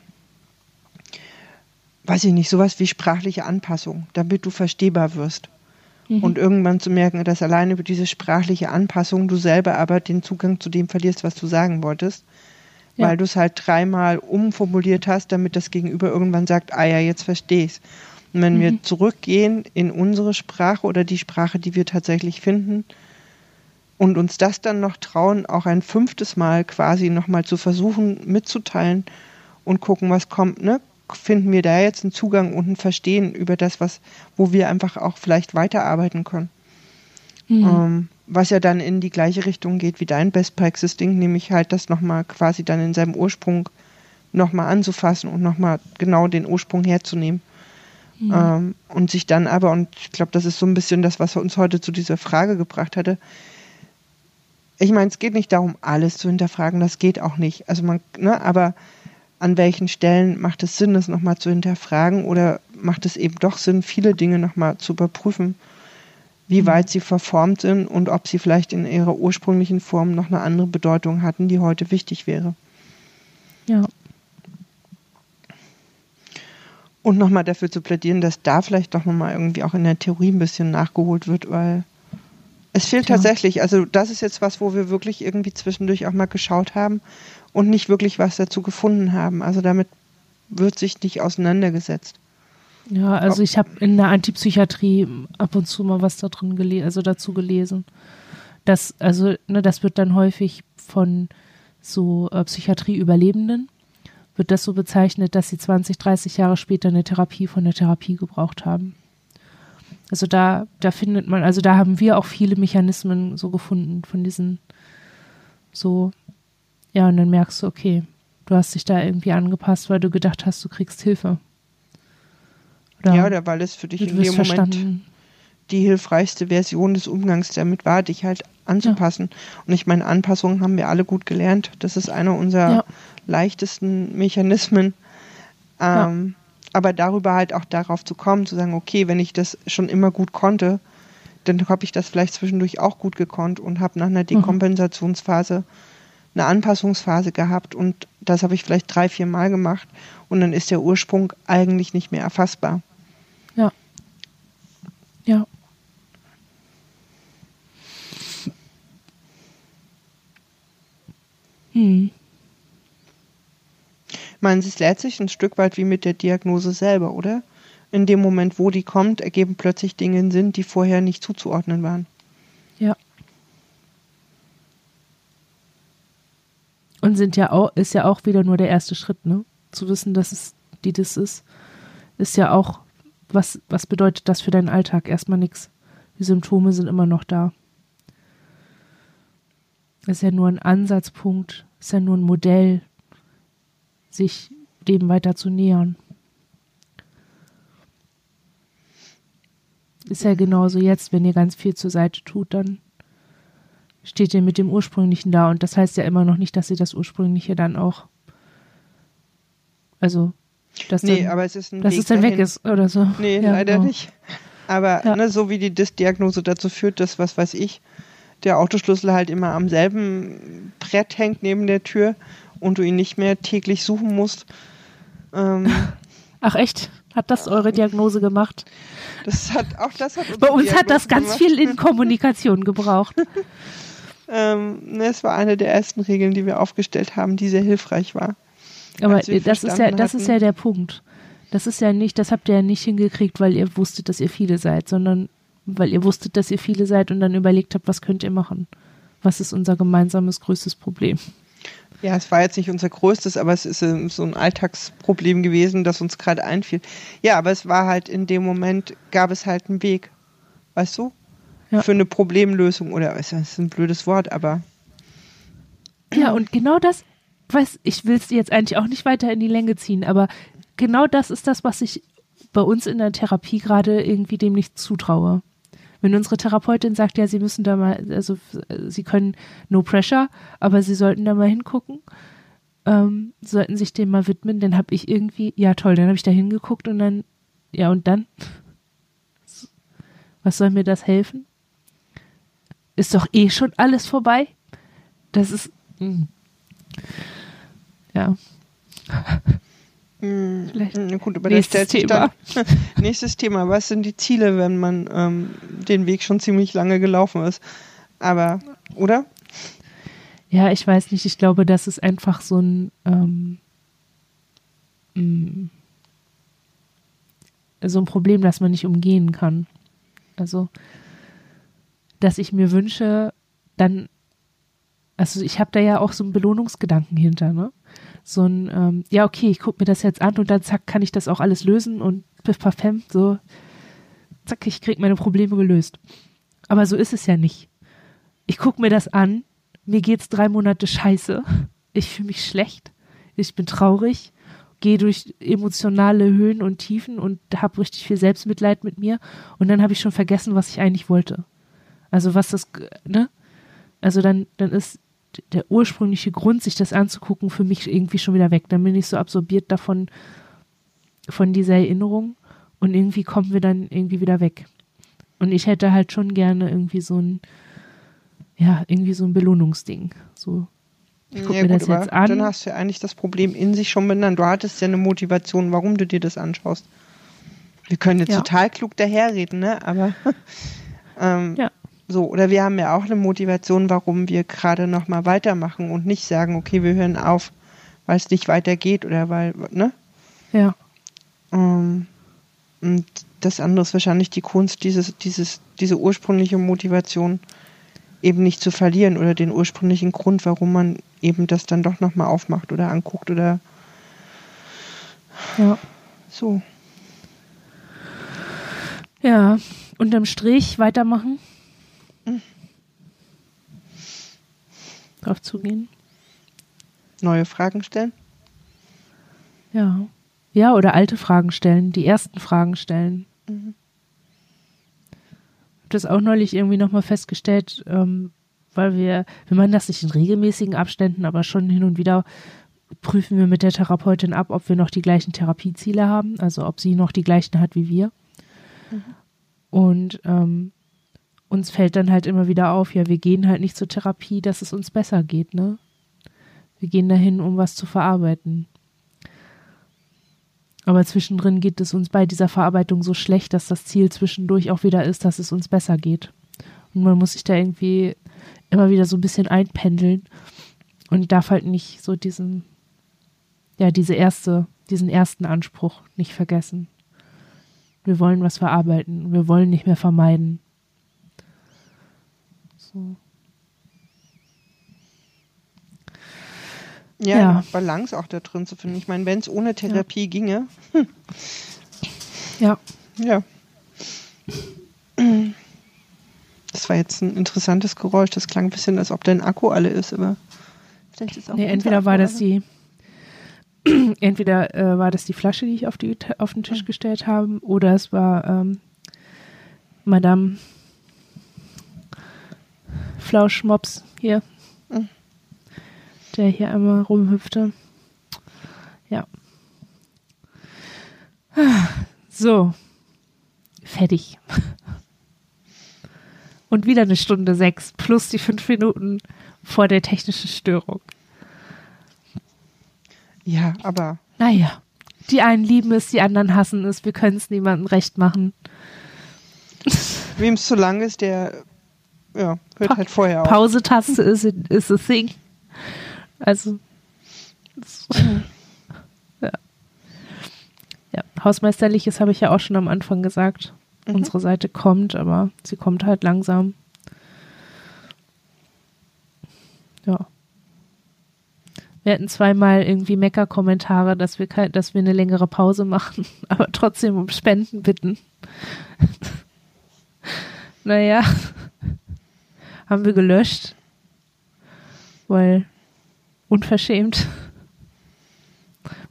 weiß ich nicht, sowas wie sprachliche Anpassung, damit du verstehbar wirst. Mhm. Und irgendwann zu merken, dass allein über diese sprachliche Anpassung du selber aber den Zugang zu dem verlierst, was du sagen wolltest. Ja. Weil du es halt dreimal umformuliert hast, damit das Gegenüber irgendwann sagt, ah ja, jetzt verstehe ich's. Und wenn mhm. wir zurückgehen in unsere Sprache oder die Sprache, die wir tatsächlich finden, und uns das dann noch trauen, auch ein fünftes Mal quasi nochmal zu versuchen mitzuteilen und gucken, was kommt, ne? finden wir da jetzt einen Zugang und ein Verstehen über das, was, wo wir einfach auch vielleicht weiterarbeiten können. Mhm. Ähm, was ja dann in die gleiche Richtung geht wie dein Best Practice Ding, nämlich halt das nochmal quasi dann in seinem Ursprung nochmal anzufassen und nochmal genau den Ursprung herzunehmen. Mhm. Ähm, und sich dann aber, und ich glaube, das ist so ein bisschen das, was uns heute zu dieser Frage gebracht hatte. Ich meine, es geht nicht darum, alles zu hinterfragen, das geht auch nicht. Also man, ne, aber an welchen Stellen macht es Sinn, das nochmal zu hinterfragen oder macht es eben doch Sinn, viele Dinge nochmal zu überprüfen, wie weit sie verformt sind und ob sie vielleicht in ihrer ursprünglichen Form noch eine andere Bedeutung hatten, die heute wichtig wäre. Ja. Und nochmal dafür zu plädieren, dass da vielleicht doch nochmal irgendwie auch in der Theorie ein bisschen nachgeholt wird, weil es fehlt Tja. tatsächlich. Also das ist jetzt was, wo wir wirklich irgendwie zwischendurch auch mal geschaut haben und nicht wirklich was dazu gefunden haben. Also damit wird sich nicht auseinandergesetzt. Ja, also ich habe in der Antipsychiatrie ab und zu mal was da drin gelesen, also dazu gelesen. Das, also, ne, das wird dann häufig von so äh, Psychiatrie-Überlebenden wird das so bezeichnet, dass sie 20, 30 Jahre später eine Therapie von der Therapie gebraucht haben. Also da, da findet man, also da haben wir auch viele Mechanismen so gefunden von diesen so, ja, und dann merkst du, okay, du hast dich da irgendwie angepasst, weil du gedacht hast, du kriegst Hilfe. Oder ja, oder weil es für dich in dem Moment die hilfreichste Version des Umgangs damit war, dich halt anzupassen. Ja. Und ich meine, Anpassungen haben wir alle gut gelernt. Das ist einer unserer ja leichtesten Mechanismen. Ähm, ja. Aber darüber halt auch darauf zu kommen, zu sagen, okay, wenn ich das schon immer gut konnte, dann habe ich das vielleicht zwischendurch auch gut gekonnt und habe nach einer mhm. Dekompensationsphase eine Anpassungsphase gehabt und das habe ich vielleicht drei, vier Mal gemacht und dann ist der Ursprung eigentlich nicht mehr erfassbar. Ja. Ja. Hm. Ich meine, es lehrt sich ein Stück weit wie mit der Diagnose selber, oder? In dem Moment, wo die kommt, ergeben plötzlich Dinge Sinn, die vorher nicht zuzuordnen waren. Ja. Und sind ja auch, ist ja auch wieder nur der erste Schritt, ne? Zu wissen, dass es die das ist, ist ja auch, was, was bedeutet das für deinen Alltag? Erstmal nichts. Die Symptome sind immer noch da. Ist ja nur ein Ansatzpunkt, ist ja nur ein Modell, sich dem weiter zu nähern. Ist ja genauso jetzt, wenn ihr ganz viel zur Seite tut, dann steht ihr mit dem Ursprünglichen da. Und das heißt ja immer noch nicht, dass ihr das Ursprüngliche dann auch, also, dass, nee, dann, aber es ist ein dass Weg es dann dahin. weg ist oder so. Nee, ja, leider genau. nicht. Aber ja. ne, so wie die Dis-Diagnose dazu führt, dass, was weiß ich, der Autoschlüssel halt immer am selben Brett hängt neben der Tür und du ihn nicht mehr täglich suchen musst. Ähm, Ach echt? Hat das eure Diagnose gemacht? Das hat auch das hat Bei uns hat das ganz gemacht. viel in Kommunikation gebraucht. ähm, ne, es war eine der ersten Regeln, die wir aufgestellt haben, die sehr hilfreich war. Aber das ist ja, das ist ja der Punkt. Das ist ja nicht, das habt ihr ja nicht hingekriegt, weil ihr wusstet, dass ihr viele seid, sondern weil ihr wusstet, dass ihr viele seid und dann überlegt habt, was könnt ihr machen? Was ist unser gemeinsames größtes Problem? Ja, es war jetzt nicht unser größtes, aber es ist ähm, so ein Alltagsproblem gewesen, das uns gerade einfiel. Ja, aber es war halt in dem Moment, gab es halt einen Weg. Weißt du? Ja. Für eine Problemlösung oder es ist ein blödes Wort, aber. Ja, und genau das, weiß ich will es jetzt eigentlich auch nicht weiter in die Länge ziehen, aber genau das ist das, was ich bei uns in der Therapie gerade irgendwie dem nicht zutraue. Wenn unsere Therapeutin sagt, ja, sie müssen da mal, also sie können no pressure, aber sie sollten da mal hingucken, ähm, sollten sich dem mal widmen, dann habe ich irgendwie, ja toll, dann habe ich da hingeguckt und dann, ja und dann? Was soll mir das helfen? Ist doch eh schon alles vorbei. Das ist, mh. Ja. Hm, Vielleicht hm, gut, aber nächstes Thema. Dann, nächstes Thema. Was sind die Ziele, wenn man ähm, den Weg schon ziemlich lange gelaufen ist? Aber, oder? Ja, ich weiß nicht. Ich glaube, das ist einfach so ein ähm, hm, so ein Problem, das man nicht umgehen kann. Also, dass ich mir wünsche, dann, also ich habe da ja auch so einen Belohnungsgedanken hinter, ne? So ein, ähm, ja, okay, ich gucke mir das jetzt an und dann zack, kann ich das auch alles lösen und piff, paff, pam, so, zack, ich krieg meine Probleme gelöst. Aber so ist es ja nicht. Ich gucke mir das an, mir geht's drei Monate scheiße, ich fühle mich schlecht, ich bin traurig, gehe durch emotionale Höhen und Tiefen und habe richtig viel Selbstmitleid mit mir und dann habe ich schon vergessen, was ich eigentlich wollte. Also was das, ne? Also dann, dann ist der ursprüngliche Grund, sich das anzugucken, für mich irgendwie schon wieder weg. Dann bin ich so absorbiert davon, von dieser Erinnerung und irgendwie kommen wir dann irgendwie wieder weg. Und ich hätte halt schon gerne irgendwie so ein, ja, irgendwie so ein Belohnungsding. So, ich gucke ja, mir gut, das jetzt an. Dann hast du ja eigentlich das Problem in sich schon benannt. Du hattest ja eine Motivation, warum du dir das anschaust. Wir können jetzt Ja. total klug daherreden, ne? Aber ähm, Ja. So, oder wir haben ja auch eine Motivation, warum wir gerade nochmal weitermachen und nicht sagen, okay, wir hören auf, weil es nicht weitergeht oder weil, ne? Ja, Ähm, und das andere ist wahrscheinlich die Kunst, dieses, dieses, diese ursprüngliche Motivation eben nicht zu verlieren oder den ursprünglichen Grund, warum man eben das dann doch nochmal aufmacht oder anguckt oder ja. so. Ja, unterm Strich weitermachen. Drauf zugehen. Neue Fragen stellen. Ja. Ja, oder alte Fragen stellen, die ersten Fragen stellen. Mhm. Ich habe das auch neulich irgendwie nochmal festgestellt, ähm, weil wir, wir machen das nicht in regelmäßigen Abständen, aber schon hin und wieder prüfen wir mit der Therapeutin ab, ob wir noch die gleichen Therapieziele haben, also ob sie noch die gleichen hat wie wir. Und ähm, uns fällt dann halt immer wieder auf, ja, wir gehen halt nicht zur Therapie, dass es uns besser geht, ne? Wir gehen dahin, um was zu verarbeiten. Aber zwischendrin geht es uns bei dieser Verarbeitung so schlecht, dass das Ziel zwischendurch auch wieder ist, dass es uns besser geht. Und man muss sich da irgendwie immer wieder so ein bisschen einpendeln und darf halt nicht so diesen, ja, diese erste, diesen ersten Anspruch nicht vergessen. Wir wollen was verarbeiten. Wir wollen nicht mehr vermeiden. So. Ja, Ja. Balance auch da drin zu finden. Ich meine, wenn es ohne Therapie ginge, Ja. ja. Das war jetzt ein interessantes Geräusch. Das klang ein bisschen, als ob dein Akku alle ist, aber vielleicht ist auch Nee, entweder Akku war das alle. die, entweder äh, war das die Flasche, die ich auf, die, auf den Tisch gestellt habe, oder es war ähm, Madame Flauschmops hier, Mhm. der hier einmal rumhüpfte. Ja. So. Fertig. Und wieder eine Stunde sechs plus die fünf Minuten vor der technischen Störung. Ja, aber Naja, die einen lieben es, die anderen hassen es. Wir können es niemandem recht machen. wem es zu lang ist, der ja, hört Pa- halt vorher auf. Pause-Taste ist ist a thing. Also das- ja. ja, hausmeisterliches habe ich ja auch schon am Anfang gesagt. Mhm. Unsere Seite kommt, aber sie kommt halt langsam. Ja. Wir hatten zweimal irgendwie Mecker-Kommentare, dass wir, dass wir eine längere Pause machen, aber trotzdem um Spenden bitten. naja, haben wir gelöscht, weil unverschämt,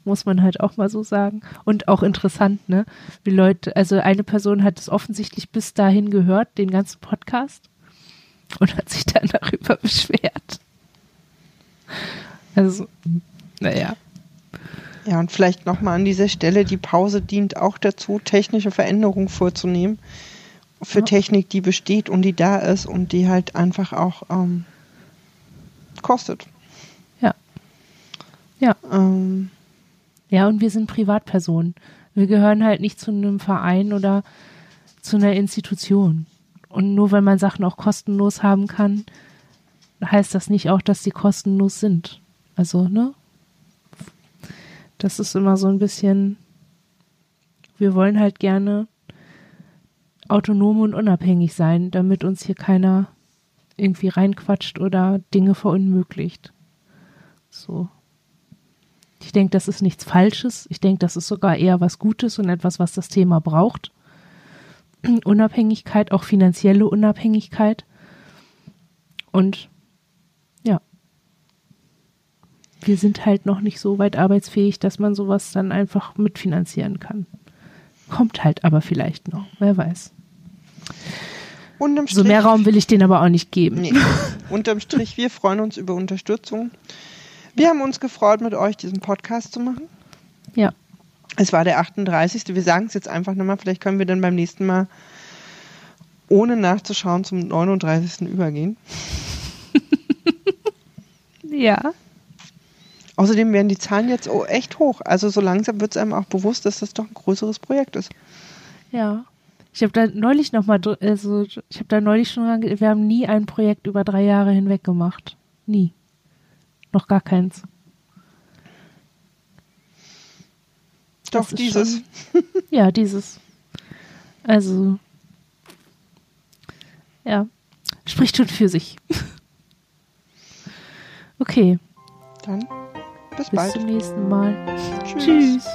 muss man halt auch mal so sagen. Und auch interessant, ne? Wie Leute, also eine Person hat es offensichtlich bis dahin gehört, den ganzen Podcast, und hat sich dann darüber beschwert. Also, naja. Ja, und vielleicht nochmal an dieser Stelle, die Pause dient auch dazu, technische Veränderungen vorzunehmen für Ja. Technik, die besteht und die da ist und die halt einfach auch ähm, kostet. Ja. Ja. Ähm, Ja, und wir sind Privatpersonen. Wir gehören halt nicht zu einem Verein oder zu einer Institution. Und nur weil man Sachen auch kostenlos haben kann, heißt das nicht auch, dass sie kostenlos sind. Also, ne? Das ist immer so ein bisschen, wir wollen halt gerne autonom und unabhängig sein, damit uns hier keiner irgendwie reinquatscht oder Dinge verunmöglicht. So. Ich denke, das ist nichts Falsches. Ich denke, das ist sogar eher was Gutes und etwas, was das Thema braucht. Unabhängigkeit, auch finanzielle Unabhängigkeit. Und ja, wir sind halt noch nicht so weit arbeitsfähig, dass man sowas dann einfach mitfinanzieren kann. Kommt halt aber vielleicht noch, wer weiß. Unterm So mehr Raum will ich denen aber auch nicht geben. Nee. Unterm Strich, wir freuen uns über Unterstützung. Wir haben uns gefreut, mit euch diesen Podcast zu machen. Ja. Es war der 38. Wir sagen es jetzt einfach nochmal. Vielleicht können wir dann beim nächsten Mal ohne nachzuschauen zum 39. übergehen. Ja. Außerdem werden die Zahlen jetzt echt hoch. Also so langsam wird es einem auch bewusst, dass das doch ein größeres Projekt ist. Ja. Ich habe da neulich noch mal, also ich habe da neulich schon, wir haben nie ein Projekt über drei Jahre hinweg gemacht. Nie. Noch gar keins. Doch, dieses. schon- Ja, dieses. Also, ja, spricht schon für sich. Okay, Dann bis bis bald. zum nächsten Mal. Tschüss. Tschüss.